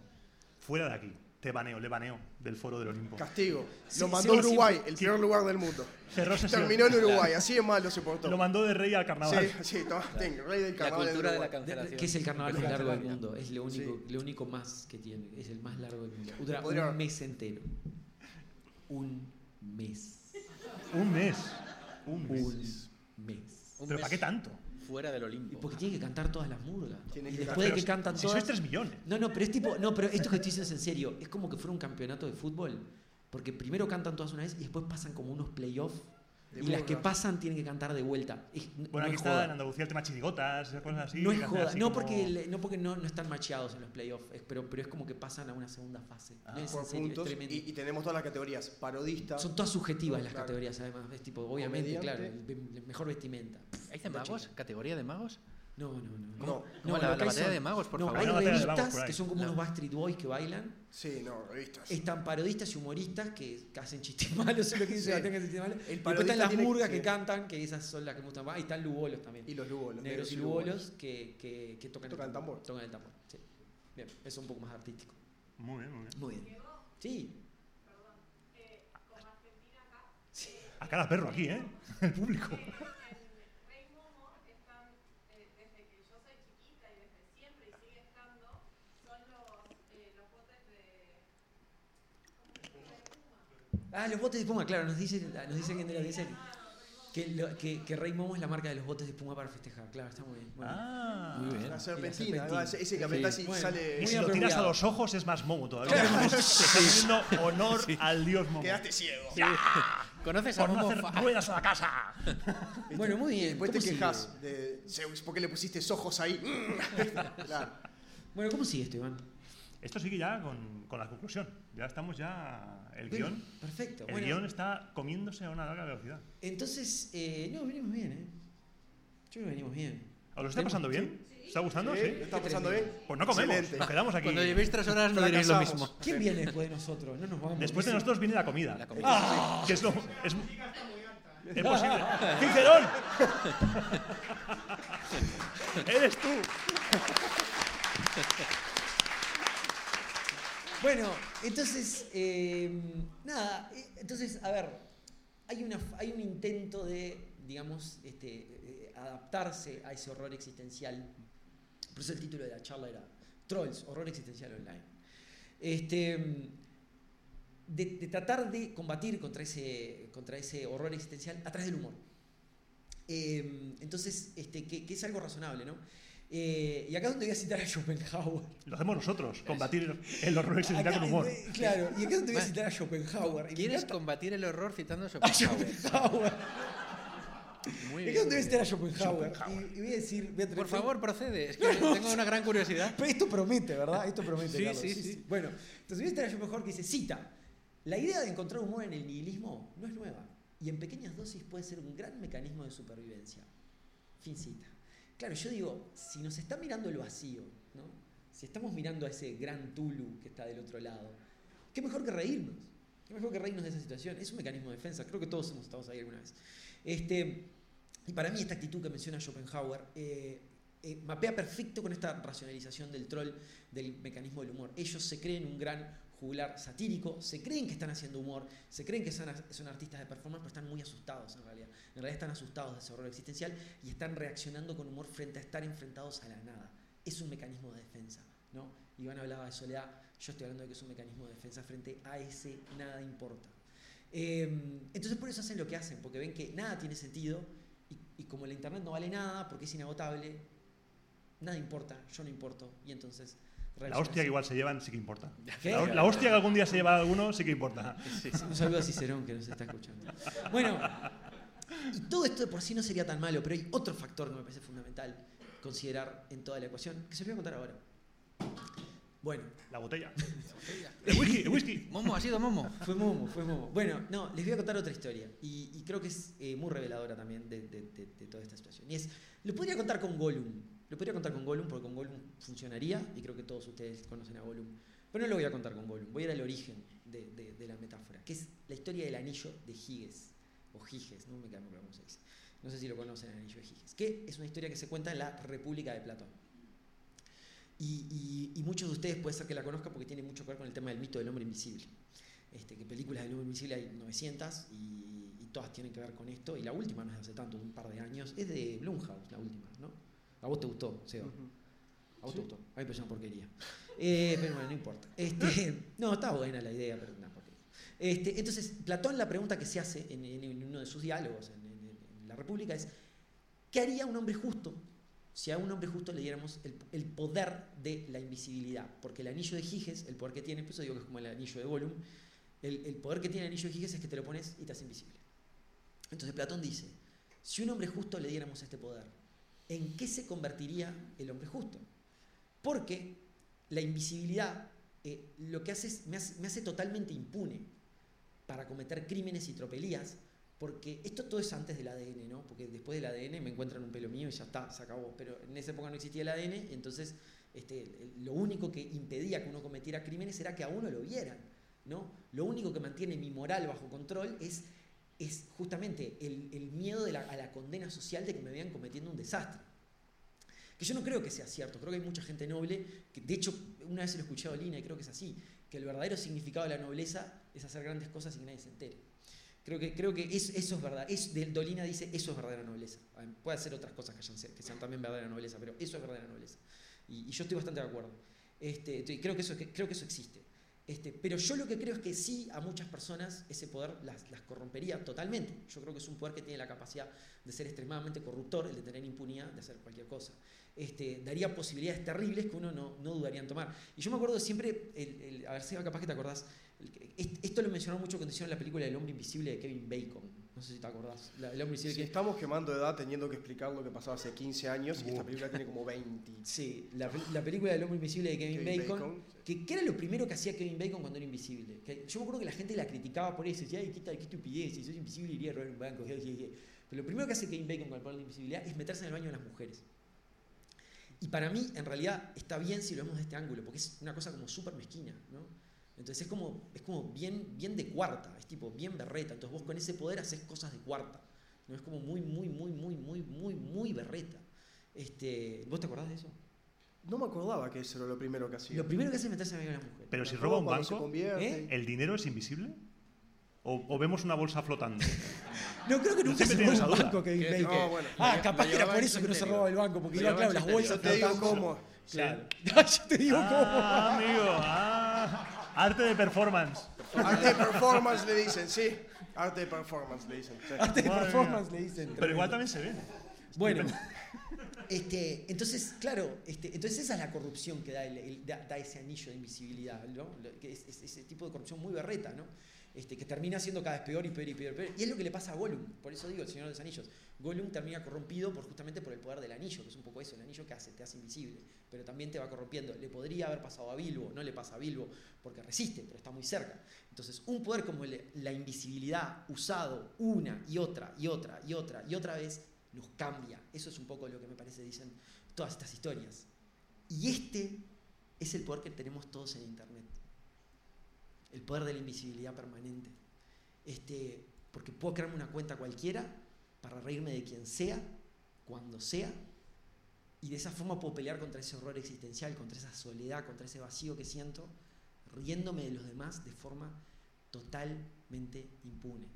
fuera de aquí. Te baneo, le baneo del foro del Olimpo. Castigo. Sí, Lo mandó a sí, Uruguay, sí. el peor lugar del mundo. Cerró sesión. Terminó en Uruguay, así de mal lo soportó. Lo mandó de rey al carnaval. Sí, sí, toma, ten, rey del La carnaval cultura de la cancelación. Que es el carnaval más largo del mundo. Es lo único, Sí. lo único más que tiene. Es el más largo del mundo. Dura Podría- un mes entero. Un mes. Un mes. Un mes. Un mes. ¿Pero mes para qué tanto? Fuera del Y Olimpo. porque tiene que cantar todas las murgas. Y que después de que cantan si todas. sois 3 millones. No, no, pero es tipo. No, pero esto que estoy diciendo es en serio. Es como que fuera un campeonato de fútbol. Porque primero cantan todas una vez y después pasan como unos playoffs. De Y las que pasan tienen que cantar de vuelta. Es- no Bueno, aquí es está joda. en Andalucía el tema chirigotas, esas cosas así. no que es joda. así No como- porque, le- no, porque no, no están macheados en los playoffs. es- Pero, pero es como que pasan a una segunda fase. Ah. no es Por en serio, es puntos. tremendo. Y, y tenemos todas las categorías. Parodista. Son todas subjetivas las Claro. categorías, además. Es tipo, obviamente, Comediante. claro, el, el mejor vestimenta. ¿Hay de magos? ¿Categoría de magos? No, no, no. No. No, No, la, la hay batalla son- de magos, por no, favor. hay de revistas que son como La- unos Backstreet Boys que bailan. Sí, no, revistas. Están parodistas y humoristas que hacen chistes *laughs* malos, es lo que dice Sí. Que chistes malos. El Y después están las tiene- murgas sí. que cantan, que esas son las que me gustan más. Ahí están lugolos también. Y los lugos, los Negros y lugolos que, que, que tocan, Tocan el tambor. Tocan el tambor, sí. Bien, eso es un poco más artístico. Muy bien, muy bien. Muy bien. Sí. A cada perro aquí, ¿eh? *laughs* El público. En Rey Momo están, eh, desde que yo soy chiquita y desde siempre y sigue estando, son los, eh, los botes de... Ah, los botes de espuma, claro, nos dice, nos dice alguien de la dice que, lo- que, que Rey Momo es la marca de los botes de espuma para festejar. Claro, está muy bien. muy bien. Ah. Muy bien. La serpentina, la serpentina. además, ese que apretás y Bueno, sale. Y si lo tiras a los ojos es más momo todavía. Te *laughs* estás haciendo honor al dios momo. Quedaste ciego. *laughs* ¿Conoces a Por no Momo hacer Fa- ruedas a la casa. *laughs* Bueno, muy bien. después te quejas de Zeus, ¿por qué le pusiste ojos ahí? claro. Bueno, ¿cómo sigue esto, Iván? Esto sigue ya con, con la conclusión. Ya estamos ya. El Bueno, guion. Perfecto. El bueno, guion está comiéndose a una larga velocidad. entonces, eh, no, venimos bien, ¿eh? Yo creo que venimos bien. ¿Os lo está pasando bien? ¿Os está gustando? ¿Sí? Sí. ¿Lo está pasando bien? Pues no comemos, Excelente. nos quedamos aquí. Cuando llevéis tres horas no diréis lo mismo. ¿Quién viene después de nosotros? No nos vamos. Después de nosotros viene la comida. La comida. ¡Ah! Que es lo. Es, es *laughs* posible. ¡Cicerón! *laughs* ¡Eres tú! Bueno, entonces, eh, nada, eh, entonces, a ver, hay, hay un intento de, digamos, este, eh, adaptarse a ese horror existencial. Por eso el título de la charla era Trolls, horror existencial online. Este, de, de tratar de combatir contra ese, contra ese horror existencial a través del humor. Eh, entonces, este, que es algo razonable, ¿no? Eh, y acá es donde voy a citar a *laughs* Schopenhauer. Lo hacemos nosotros, combatir el horror Acá, con humor. Claro, y acá es donde voy a citar a Schopenhauer. ¿Quieres combatir el horror citando a *laughs* a Schopenhauer? Schopenhauer. Muy Acá es bien. donde voy a citar a Schopenhauer. Y, y voy a decir. voy a Por favor, procede. Es que tengo una gran curiosidad. Pero esto promete, ¿verdad? Esto promete. Sí, Carlos. sí, sí. Bueno, entonces voy a citar a Schopenhauer que dice: cita. La idea de encontrar humor en el nihilismo no es nueva. Y en pequeñas dosis puede ser un gran mecanismo de supervivencia. Fin cita. Claro, yo digo, si nos está mirando el vacío, ¿no? si estamos mirando a ese gran Tulu que está del otro lado, qué mejor que reírnos. Qué mejor que reírnos de esa situación. Es un mecanismo de defensa. Creo que todos hemos estado ahí alguna vez. Este, y para mí esta actitud que menciona Schopenhauer eh, eh, mapea perfecto con esta racionalización del troll del mecanismo del humor. Ellos se creen un gran jugular satírico, se creen que están haciendo humor, se creen que son, artistas de performance, pero están muy asustados en realidad. En realidad están asustados de ese horror existencial y están reaccionando con humor frente a estar enfrentados a la nada. Es un mecanismo de defensa. ¿no? Iván hablaba de soledad, yo estoy hablando de que es un mecanismo de defensa frente a ese nada importa. Eh, entonces por eso hacen lo que hacen, porque ven que nada tiene sentido y como la internet no vale nada, porque es inagotable, nada importa, yo no importo, y entonces... La hostia que igual se llevan sí que importa. ¿Qué? La, la hostia que algún día se lleva alguno sí que importa. Un saludo a Cicerón que nos está escuchando. Bueno, y todo esto de por sí no sería tan malo, pero hay otro factor que me parece fundamental considerar en toda la ecuación, que se lo voy a contar ahora. Bueno, La botella. *laughs* El whisky, el whisky. Momo, ha sido Momo. fue Momo, fue Momo. Bueno, no, les voy a contar otra historia y, y creo que es eh, muy reveladora también de, de- de- de toda esta situación. Y es, lo podría contar con Gollum, lo podría contar con Gollum porque con Gollum funcionaría y creo que todos ustedes conocen a Gollum. Pero no lo voy a contar con Gollum, voy a ir al origen de, de- de la metáfora, que es la historia del anillo de Giges, o Giges, no me queda cómo se dice. No sé si lo conocen, el anillo de Giges, que es una historia que se cuenta en la República de Platón. Y, y- y muchos de ustedes puede ser que la conozcan porque tiene mucho que ver con el tema del mito del hombre invisible. Este, que películas del hombre invisible hay 900 y, y todas tienen que ver con esto. Y la última no es de hace tanto, un par de años, es de Blumhouse, la última, ¿no? ¿A vos te gustó, Seba? ¿A vos te gustó? A mí me una porquería. Eh, pero bueno, no importa. Este, *laughs* no, está buena la idea, pero una porquería. Este, entonces, Platón la pregunta que se hace en, en- en uno de sus diálogos en, en- en La República es, ¿qué haría un hombre justo si a un hombre justo le diéramos el, el poder de la invisibilidad? Porque el anillo de Giges, el poder que tiene, por eso digo que es como el anillo de Gollum, el, el poder que tiene el anillo de Giges es que te lo pones y te hace invisible. Entonces Platón dice, si un hombre justo le diéramos este poder, ¿en qué se convertiría el hombre justo? Porque la invisibilidad eh, lo que hace es, me hace, me hace totalmente impune para cometer crímenes y tropelías, porque esto todo es antes del ADN, ¿no? Porque después del ADN me encuentran un pelo mío y ya está, se acabó. Pero en esa época no existía el ADN, entonces este, lo único que impedía que uno cometiera crímenes era que a uno lo vieran, ¿no? Lo único que mantiene mi moral bajo control es, es justamente el, el miedo a la condena social de que me vean cometiendo un desastre. Que yo no creo que sea cierto, creo que hay mucha gente noble, que de hecho una vez lo escuché a Olina y creo que es así, que el verdadero significado de la nobleza es hacer grandes cosas y que nadie se entere. Creo que, creo que es- eso es verdad. Es, Dolina dice, eso es verdadera nobleza. Puede ser otras cosas que, hayan- que sean también verdadera nobleza, pero eso es verdadera nobleza. Y, yo estoy bastante de acuerdo. Este, creo, que eso, creo que eso existe. Este, pero yo lo que creo es que sí a muchas personas ese poder las, corrompería totalmente. Yo creo que es un poder que tiene la capacidad de ser extremadamente corruptor, el de tener impunidad, de hacer cualquier cosa. Este, daría posibilidades terribles que uno no, no dudaría en tomar. Y yo me acuerdo siempre, el, el- a ver, Seba, capaz que te acordás, el esto lo mencionaron mucho cuando hicieron la película del hombre invisible de Kevin Bacon. No sé si te acordás. La- el hombre Si que- estamos quemando edad teniendo que explicar lo que pasó hace 15 años y esta película tiene como 20. Sí, la, la película del hombre invisible de Kevin, Kevin Bacon. Bacon, Que, que era lo primero que hacía Kevin Bacon cuando era invisible. Que yo me acuerdo que la gente la criticaba por eso. Decía, ay, qué, qué estupidez, si sos invisible iría a robar un banco. *laughs* je, je, je". Pero lo primero que hace Kevin Bacon con el poder de invisibilidad es meterse en el baño de las mujeres. Y para mí, en realidad, está bien si lo vemos de este ángulo, porque es una cosa como súper mezquina, ¿no? Entonces es como, es como bien, bien de cuarta, es tipo bien berreta. Entonces vos con ese poder haces cosas de cuarta. ¿no? Es como muy, muy, muy, muy, muy, muy, muy berreta. Este, ¿Vos te acordás de eso? No me acordaba que eso era lo primero que hacía. Lo primero que hace es meterse baño de las mujeres. Pero si roba un se banco, ¿Eh? ¿el dinero es invisible? ¿O, o vemos una bolsa flotando? *laughs* No, creo que nunca se siempre robó un banco decir Bacon. No, bueno. Ah, Lo- capaz lo que era por eso que no se robaba el banco, porque iba, claro, las bolsas. Yo te digo cómo. *laughs* Claro. Yo te digo cómo. Ah, amigo. ah, arte de performance. Arte de performance le dicen, sí. Arte de performance le dicen. sí. Arte de Madre performance le dicen. Pero igual también se ve. Bueno, este, entonces, claro, este, entonces esa es la corrupción que da, el- el- da, da ese anillo de invisibilidad, ¿no? Lo- que es, es- ese tipo de corrupción muy berreta, ¿no? Este, que termina siendo cada vez peor y peor y peor, y peor. Y es lo que le pasa a Gollum, por eso digo, el Señor de los Anillos. Gollum termina corrompido por, justamente por el poder del anillo, que es un poco eso, el anillo que hace, te hace invisible, pero también te va corrompiendo. Le podría haber pasado a Bilbo, no le pasa a Bilbo, porque resiste, pero está muy cerca. Entonces, un poder como la invisibilidad usado una y otra y otra y otra y otra vez nos cambia. Eso es un poco lo que me parece dicen todas estas historias. Y este es el poder que tenemos todos en Internet. El poder de la invisibilidad permanente. Este, porque puedo crearme una cuenta cualquiera para reírme de quien sea, cuando sea, y de esa forma puedo pelear contra ese horror existencial, contra esa soledad, contra ese vacío que siento, riéndome de los demás de forma totalmente impune.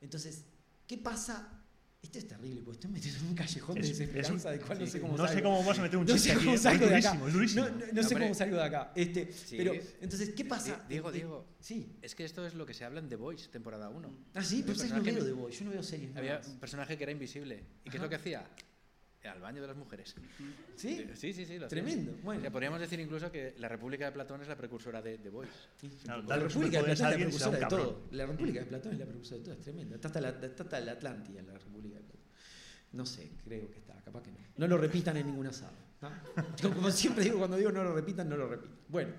Entonces, ¿qué pasa? Esto es terrible, porque estoy metido en un callejón de un- desesperanza del cual no sí, sé cómo No sé salgo. cómo vas a meter un No chiste sé aquí. cómo Es salgo de acá. durísimo, es durísimo. No, no- no sé cómo salgo de acá. Este, Sí. Pero, entonces, ¿qué pasa? Di- Diego, Diego, Sí. es que esto es lo que se habla en The Voice, temporada 1. Ah, sí, pero ustedes no veo de Boy, yo no veo series Había nuevas. un personaje que era invisible. ¿Y qué es Ajá. lo que hacía? Al baño de las mujeres. ¿Sí? Sí, sí, sí. lo hacía. Tremendo. O Bueno. sea, podríamos decir incluso que la República de Platón es la precursora de The Voice. Sí, Claro, la República de Platón es la precursora de todo. La República de Platón es la precursora de todo, es tremenda. Está hasta la, está la Atlántida la República de Platón. No sé, creo que está, capaz que no. No lo repitan en ningún asado. ¿no? *laughs* Como, como siempre digo, cuando digo no lo repitan, no lo repitan. Bueno,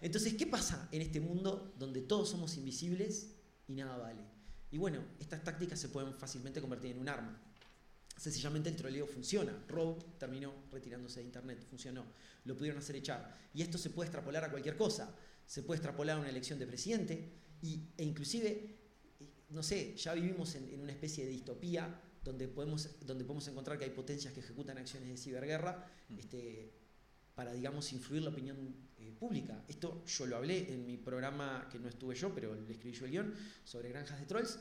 entonces, ¿qué pasa en este mundo donde todos somos invisibles y nada vale? Y bueno, estas tácticas se pueden fácilmente convertir en un arma. Sencillamente el troleo funciona. Rob terminó retirándose de internet, funcionó. Lo pudieron hacer echar. Y esto se puede extrapolar a cualquier cosa. Se puede extrapolar a una elección de presidente y, e inclusive, eh, no sé, ya vivimos en, en una especie de distopía donde podemos, donde podemos encontrar que hay potencias que ejecutan acciones de ciberguerra. Mm. Este, para digamos, influir la opinión eh, pública. Esto yo lo hablé en mi programa, que no estuve yo, pero le escribí yo el guion, sobre granjas de trolls.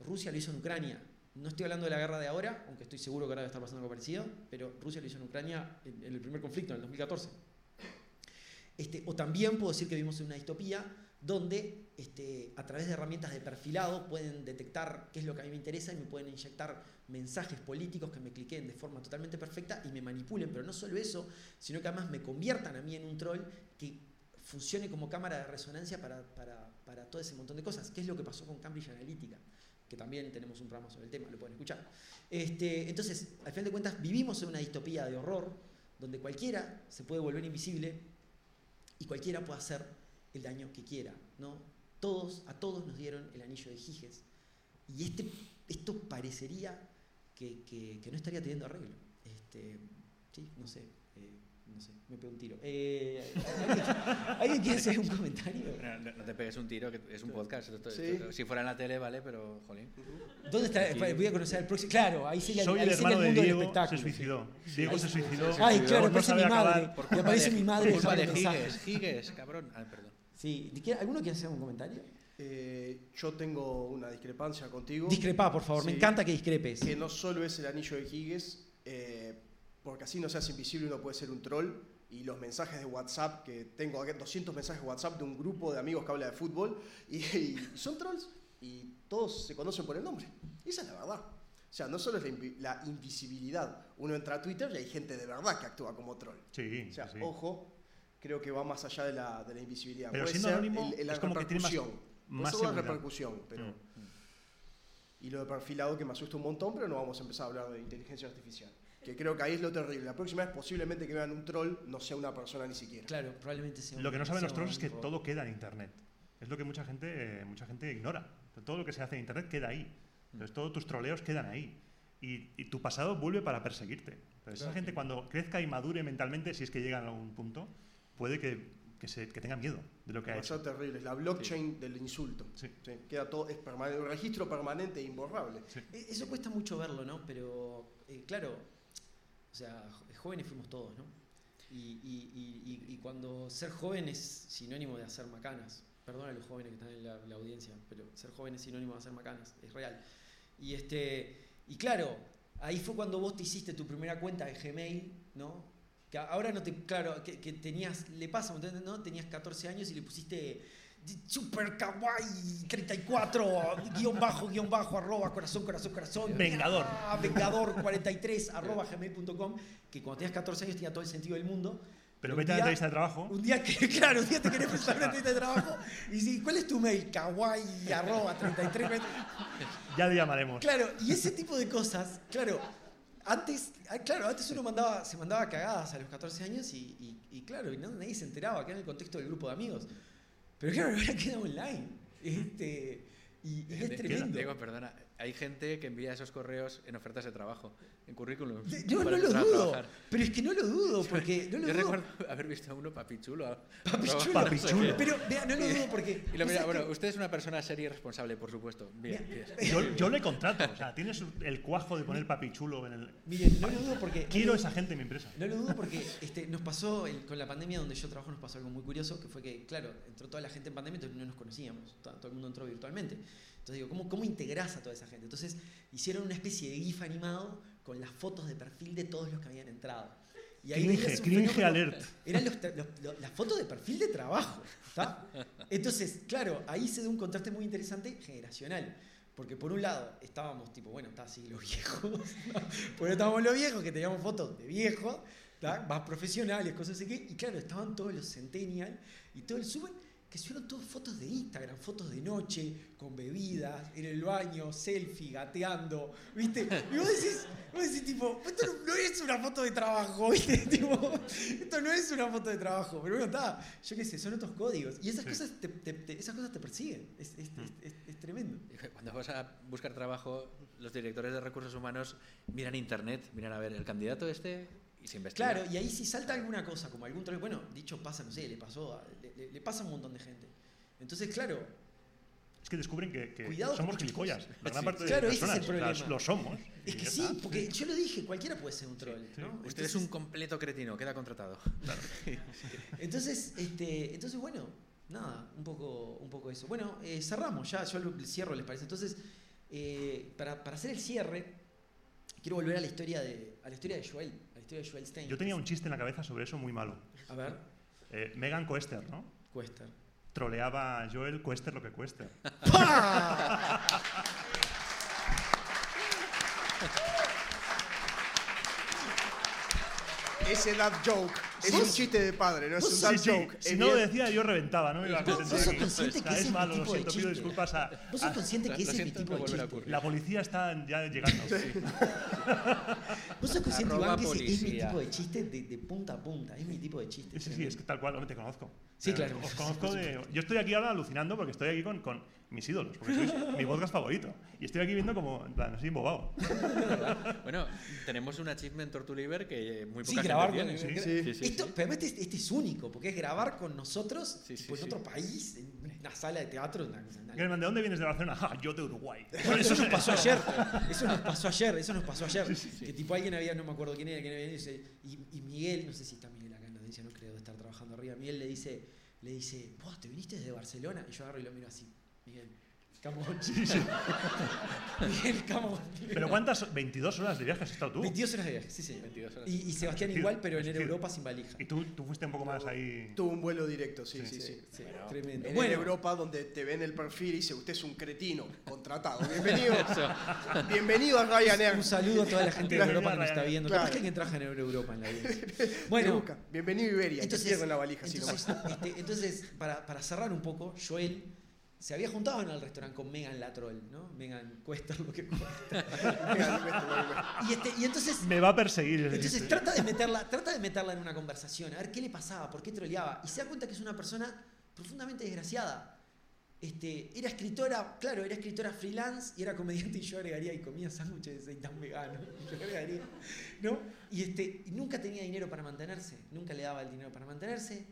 Rusia lo hizo en Ucrania. No estoy hablando de la guerra de ahora, aunque estoy seguro que ahora debe estar pasando algo parecido, pero Rusia lo hizo en Ucrania en, en el primer conflicto, en el 2014. Este, o también puedo decir que vivimos en una distopía donde este, a través de herramientas de perfilado pueden detectar qué es lo que a mí me interesa y me pueden inyectar mensajes políticos que me cliquen de forma totalmente perfecta y me manipulen, pero no solo eso, sino que además me conviertan a mí en un troll que funcione como cámara de resonancia para, para, para todo ese montón de cosas, que es lo que pasó con Cambridge Analytica, que también tenemos un programa sobre el tema, lo pueden escuchar. Este, entonces, al final de cuentas, vivimos en una distopía de horror, donde cualquiera se puede volver invisible y cualquiera puede hacer el daño que quiera, ¿no? Todos, a todos nos dieron el anillo de Giges. Y este, esto parecería que, que- no estaría teniendo arreglo. Este, sí, no sé, eh, no sé, me pego un tiro. Eh, ¿alguien, quiere hacer un comentario? No, te pegues un tiro, que es un podcast. esto- Sí. esto- si fuera en la tele, vale, pero, jolín. ¿Dónde está? Sí. Voy a conocer al próximo. Claro, ahí sería, Soy ahí el sería hermano de mundo del Diego, se espectáculo. suicidó. Diego Ahí se suicidó. Ay, claro, no aparece mi madre. Y aparece de, mi madre por culpa de cabrón. Ah, perdón. Sí, ¿de qué- ¿alguno quiere hacer un comentario? Eh, yo tengo una discrepancia contigo. Discrepa, por favor, me encanta que discrepes. que no solo es el anillo de Higgs, eh, porque así no seas invisible uno puede ser un troll. Y los mensajes de WhatsApp, que tengo aquí 200 mensajes de WhatsApp de un grupo de amigos que habla de fútbol, y, y son trolls, y todos se conocen por el nombre. Y esa es la verdad. O sea, no solo es la, invi- la invisibilidad. Uno entra a Twitter y hay gente de verdad que actúa como troll. Sí, O sea, sí. ojo, creo que va más allá de la, de la invisibilidad. Pero Puede siendo ser anónimo, el- la es como que tiene más- repercusión. Más repercusión, pero... Mm. Y lo de perfilado que me asusta un montón, pero no vamos a empezar a hablar de inteligencia artificial. Que creo que ahí es lo terrible. La próxima vez posiblemente que vean un troll no sea una persona ni siquiera. Claro, probablemente sea Lo que no saben los trolls es que todo queda en Internet. Es lo que mucha gente, eh, mucha gente ignora. Todo lo que se hace en Internet queda ahí. Entonces todos tus troleos quedan ahí. Y, y tu pasado vuelve para perseguirte. Entonces esa Claro. gente cuando crezca y madure mentalmente, si es que llega a algún punto, puede que, que, se, que tenga miedo de lo que ha hecho. terrible. Es la blockchain del insulto. Sí. Sí, Queda todo, es permanente, un registro permanente e imborrable. Eh, Eso cuesta mucho verlo, ¿no? Pero, eh, claro, o sea, jóvenes fuimos todos, ¿no? Y, y- y- cuando ser joven es sinónimo de hacer macanas. Perdón a los jóvenes que están en la, audiencia, pero ser joven es sinónimo de hacer macanas, es real. Y, este, y claro, ahí fue cuando vos te hiciste tu primera cuenta de Gmail, ¿no? Que ahora no te, claro, que, que tenías, le pasa. ¿no? Tenías 14 años y le pusiste super kawaii 34 guion bajo guion bajo arroba corazón corazón corazón Vengador. Ah, vengador 43 arroba gmail.com que cuando tenías 14 años tenía todo el sentido del mundo Pero vete a la entrevista de trabajo. un día que, *laughs* claro, un día te querés presentar una entrevista de trabajo y sí, ¿cuál es tu mail? Kawaii arroba 33 Ya le llamaremos. Claro, y ese tipo de cosas, claro, antes, claro, antes uno mandaba, se mandaba cagadas a los 14 años y, y- y claro, y no- nadie se enteraba, que era en el contexto del grupo de amigos. Pero claro, ahora *laughs* queda online. Este, y, y es tremendo. Diego, perdona. Hay gente que envía esos correos en ofertas de trabajo, en currículums. De- Yo no lo dudo, trabajar. pero es que no lo dudo, porque *laughs* no lo Yo dudo. recuerdo haber visto a uno papichulo. Papichulo. Papichulo. *laughs* Pero vea, no lo dudo porque. Y lo ¿vos mira, bueno, que- usted es una persona seria y responsable, por supuesto. Bien, bien. Yo, yo le contrato. O sea, tienes el cuajo de poner papi chulo en el. Miren, no lo dudo porque. Quiero esa gente en mi empresa. No lo dudo porque este, nos pasó, el- con la pandemia donde yo trabajo, nos pasó algo muy curioso, que fue que, claro, entró toda la gente en pandemia, entonces no nos conocíamos, todo, todo el mundo entró virtualmente. Entonces digo, ¿cómo, ¿cómo integrás a toda esa gente? Entonces hicieron una especie de GIF animado con las fotos de perfil de todos los que habían entrado. Y Cringe, un cringe fenómeno- alert. Eran los, los- los- las fotos de perfil de trabajo. ¿está? Entonces, claro, ahí se da un contraste muy interesante generacional. Porque por un lado estábamos tipo, bueno, está así los viejos. ¿no? Porque estábamos los viejos que teníamos fotos de viejos, ¿tá? más profesionales, cosas así que. Y claro, estaban todos los centennial y todo el suben que subieron todas fotos de Instagram, fotos de noche, con bebidas, en el baño, selfie, gateando, ¿viste? Y vos decís, vos decís tipo, esto no, es una foto de trabajo, ¿viste? *laughs* Tipo, esto no es una foto de trabajo, pero bueno, está, yo qué sé, son otros códigos. Y esas, Sí. cosas, te, te- te- esas cosas te persiguen, es, es- es- es- es tremendo. Cuando vas a buscar trabajo, los directores de recursos humanos miran internet, miran a ver el candidato este y se investiga. Claro, y ahí si salta alguna cosa, como algún troll, bueno, dicho pasa, no sé, le pasó, a- le, le- le pasa a un montón de gente. Entonces, claro, es que descubren que, que Cuidado somos gilipollas. cosas. *laughs* La gran Sí. parte de Claro, las ese es el personas las- lo somos. Es que sí, está. porque yo lo dije, cualquiera puede ser un troll, ¿no? Usted es un completo cretino, queda contratado. *laughs* Entonces, este, entonces bueno, nada, un poco, un poco eso. Bueno, eh, cerramos ya, yo el cierro, ¿les parece? Entonces, eh, para, para hacer el cierre, quiero volver a la historia de, a la historia de Joel, de. Yo tenía un chiste en la cabeza sobre eso muy malo. A ver, Eh, Megan Coester, ¿no? Cuesta. Troleaba a Joel, cuester lo que cueste. *laughs* Ese dad joke es un chiste de padre, no es un Sí, sí, joke. Si es no lo decía, yo reventaba, no me iba a Vos- sos consciente O sea, que es malo, lo siento, pido chiste. disculpas a... ¿Vos sos consciente que ese es mi tipo de chiste? La policía está ya llegando. *laughs* ¿Vos sos consciente, Iván, que ese es mi tipo de chiste de, de punta a punta? Es mi tipo de chiste. Sí, sí, es que tal cual, te conozco. Sí, Eh, claro. Os conozco de... Yo estoy aquí ahora alucinando porque estoy aquí con, con mis ídolos, porque sois mi podcast favorito. Y estoy aquí viendo como, en plan, así embobado. Bueno, tenemos un achievement Tortuliver que muy Sí, poca grabar gente con- tiene. Sí. Sí, sí, Esto, pero este, este es único, porque es grabar con nosotros Sí, tipo, sí, en sí. otro país, en una sala de teatro, una una- Germán, ¿de dónde vienes de Barcelona? Ah, yo de Uruguay. *laughs* Bueno, *laughs* eso nos pasó ayer. Eso nos pasó ayer. Eso nos pasó ayer. Que tipo alguien había, no me acuerdo quién era, quién había y Miguel, no sé si está Miguel acá en la audiencia, no creo de estar trabajando arriba. Miguel le dice, le dice, vos te viniste desde Barcelona. Y yo agarro y lo miro así. Miguel, come on. Miguel, come on. ¿Pero cuántas? 22 horas de viaje has estado tú. 22 horas de viaje, sí, señor. 22 horas. Y, y Sebastián igual, pero en decir, Europa sin valija. Y tú, tú fuiste un poco más ahí... Tuvo un vuelo directo, sí, sí, sí. Sí, tremendo. En Bueno, Europa, donde te ven el perfil y dice, usted es un cretino, contratado. Bienvenido. *laughs* Bienvenido a Ryanair. un saludo a toda la gente de Europa que nos está viendo. Claro. Que trabaja en Europa en la. Te *laughs* Bueno. Bienvenido a Iberia. Entonces, pierden la valija, entonces, nomás. este, entonces, para, para cerrar un poco, Joel se había juntado en el restaurante con Megan Latrol, ¿no? Megan cuesta lo que *laughs* cuesta. Y, este, y entonces, Me va a perseguir. entonces trata, de meterla, trata de meterla en una conversación, a ver qué le pasaba, por qué troleaba. Y se da cuenta que es una persona profundamente desgraciada. Este, era escritora, claro, era escritora freelance y era comediante y yo agregaría y comía sándwiches de seitan vegano. *laughs* Yo agregaría, ¿no? Y, este, y nunca tenía dinero para mantenerse, nunca le daba el dinero para mantenerse.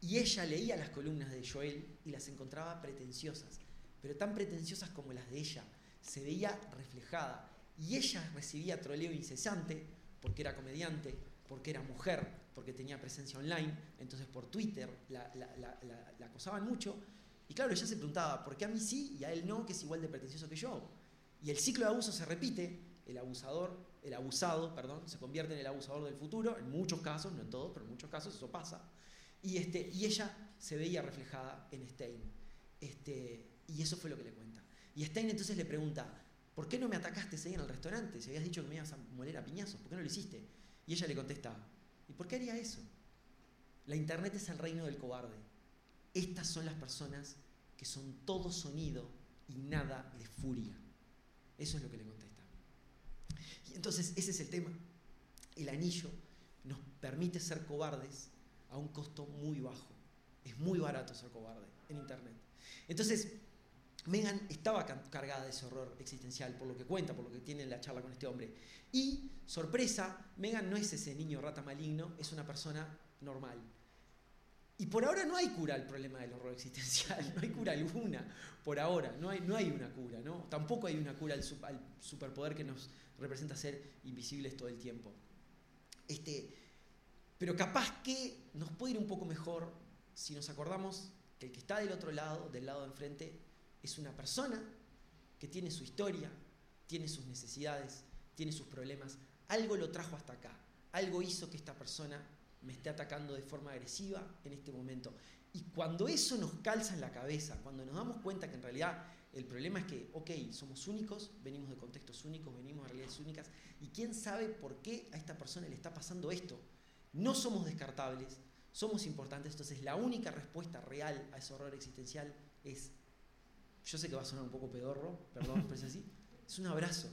Y ella leía las columnas de Joel y las encontraba pretenciosas, pero tan pretenciosas como las de ella. Se veía reflejada. Y ella recibía troleo incesante porque era comediante, porque era mujer, porque tenía presencia online. Entonces por Twitter la, la- acosaban mucho. Y claro, ella se preguntaba, ¿por qué a mí sí y a él no, que es igual de pretencioso que yo? Y el ciclo de abuso se repite, el abusador, el abusado, perdón, se convierte en el abusador del futuro, en muchos casos, no en todos, pero en muchos casos eso pasa. Y, este, y ella se veía reflejada en Stein. Este, y eso fue lo que le cuenta. Y Stein entonces le pregunta, ¿por qué no me atacaste día en el restaurante? Si habías dicho que me ibas a moler a piñazos, ¿por qué no lo hiciste? Y ella le contesta, ¿y por qué haría eso? La internet es el reino del cobarde. Estas son las personas que son todo sonido y nada de furia. Eso es lo que le contesta. Y entonces ese es el tema. El anillo nos permite ser cobardes a un costo muy bajo. Es muy barato ser cobarde en Internet. Entonces, Megan estaba ca- cargada de ese horror existencial, por lo que cuenta, por lo que tiene en la charla con este hombre. Y, sorpresa, Megan no es ese niño rata maligno, es una persona normal. Y por ahora no hay cura al problema del horror existencial, *laughs* no hay cura alguna, por ahora, no hay, no hay una cura, ¿no? Tampoco hay una cura al, al superpoder que nos representa ser invisibles todo el tiempo. Este, pero capaz que nos puede ir un poco mejor si nos acordamos que el que está del otro lado, del lado de enfrente, es una persona que tiene su historia, tiene sus necesidades, tiene sus problemas. Algo lo trajo hasta acá. Algo hizo que esta persona me esté atacando de forma agresiva en este momento. Y cuando eso nos calza en la cabeza, cuando nos damos cuenta que en realidad el problema es que, ok, somos únicos, venimos de contextos únicos, venimos de realidades únicas, y quién sabe por qué a esta persona le está pasando esto. No somos descartables, somos importantes, entonces la única respuesta real a ese horror existencial es, yo sé que va a sonar un poco pedorro, perdón, pero es así, es un abrazo.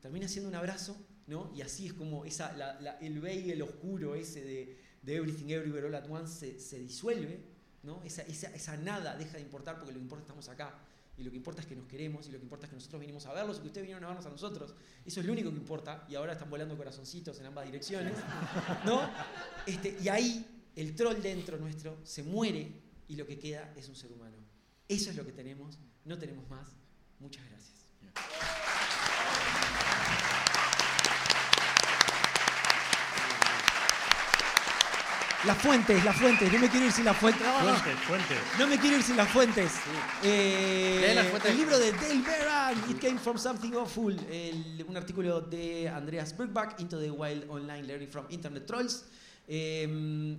Termina siendo un abrazo, ¿no? Y así es como esa, la- la- el oscuro ese de, Everything Everywhere All At Once se, disuelve, ¿no? Esa, esa, nada deja de importar porque lo que importa estamos acá. Y lo que importa es que nos queremos y lo que importa es que nosotros vinimos a verlos y que ustedes vinieron a vernos a nosotros. Eso es lo único que importa y ahora están volando corazoncitos en ambas direcciones, *laughs* ¿no? Este, y ahí el troll dentro nuestro se muere y lo que queda es un ser humano. Eso es lo que tenemos. No tenemos más. Muchas gracias. Las fuentes, las fuentes. No me quiero ir sin las fuentes. No, no. Fuentes, fuentes. No me quiero ir sin las fuentes. Eh, Lee las fuentes. El libro de Dale Beran, It Came From Something Awful. El- un artículo de Andreas Bergbach, Into the Wild Online Learning From Internet Trolls. Eh,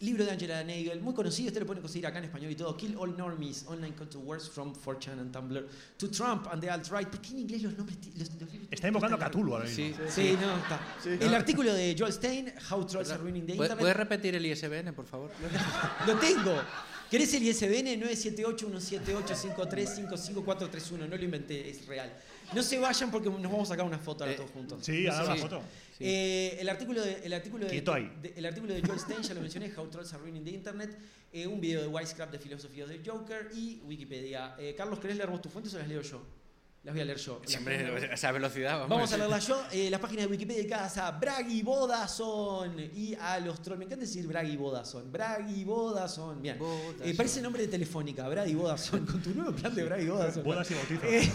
libro de Angela Nagel, muy conocido, este lo pueden conseguir acá en español y todo. Kill All Normies, Online to Words from 4chan and Tumblr. To Trump and the Alt-Right. ¿Por qué en inglés los nombres? los- los libros Está invocando a Cthulhu ahora mismo. Sí. Sí, no, está. Sí. El artículo de Joel Stein, How Trolls Are Ruining the ¿Puedes Internet. puedes repetir el ISBN, por favor? *laughs* Lo tengo. ¿Querés el ISBN? 978-178-53-55431. No lo inventé, es real. No se vayan porque nos vamos a sacar una foto ahora Eh, todos juntos. Sí, ahora la vayan. foto. Eh, el artículo de, el artículo de, de- el artículo de Joel Stein, ya lo mencioné, How Trolls Are Ruining the Internet, eh, un video de Wisecraft de Filosofía de Joker y Wikipedia. Eh, Carlos, ¿querés leer vos tus fuentes o las leo yo? Las voy a leer yo. Siempre leo. *laughs* esa velocidad. Vamos, Vamos a leerla yo. Eh, las páginas de Wikipedia dedicadas a Bragg y Vodafone y a los trolls. Me encanta decir Bragg y Vodafone. Bragg y Vodafone. Bien. Eh, parece nombre de Telefónica. Bragg y Vodafone. *laughs* Con tu nuevo plan de Bragg y Vodafone. Bodas y bautizos. Eh,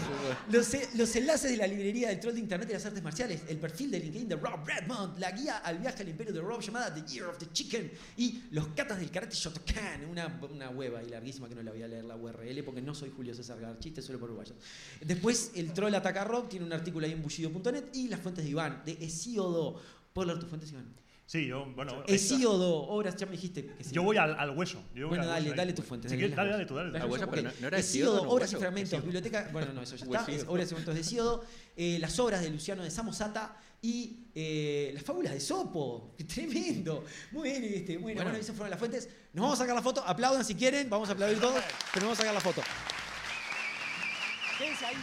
los, e- los enlaces de la librería del troll de internet y las artes marciales, el perfil de LinkedIn de Rob Redmond, la guía al viaje al imperio de Rob llamada The Year of the Chicken y los catas del karate Shotokan, una, una web ahí larguísima que no la voy a leer la URL porque no soy Julio César Garchiste, solo por uruguayos. Después el troll ataca a Rob, tiene un artículo ahí en bullido.net y las fuentes de Iván, de Hesíodo. ¿Puedo leer tus fuentes, Iván? Sí, yo, bueno. Hesíodo, obras, ya me dijiste que sí. Yo voy al, al hueso. Yo voy Bueno, al dale, hueso dale tus fuentes. Si dale, quieres, dale, tú, dale. Dale, hueso, ok. pero no- no era Hesíodo, Hesíodo, no, obras y hueso. fragmentos, Hesíodo. biblioteca. Bueno, no, eso ya está. Es obras y fragmentos de Hesíodo. eh, las obras de Luciano de Samosata y eh, las fábulas de Sopo. *laughs* Tremendo. Muy bien, este, bueno, Bueno. bueno, esas fueron las fuentes. Nos vamos a sacar la foto. Aplaudan si quieren. Vamos a aplaudir todos. Pero nos vamos a sacar la foto. Quédense ahí.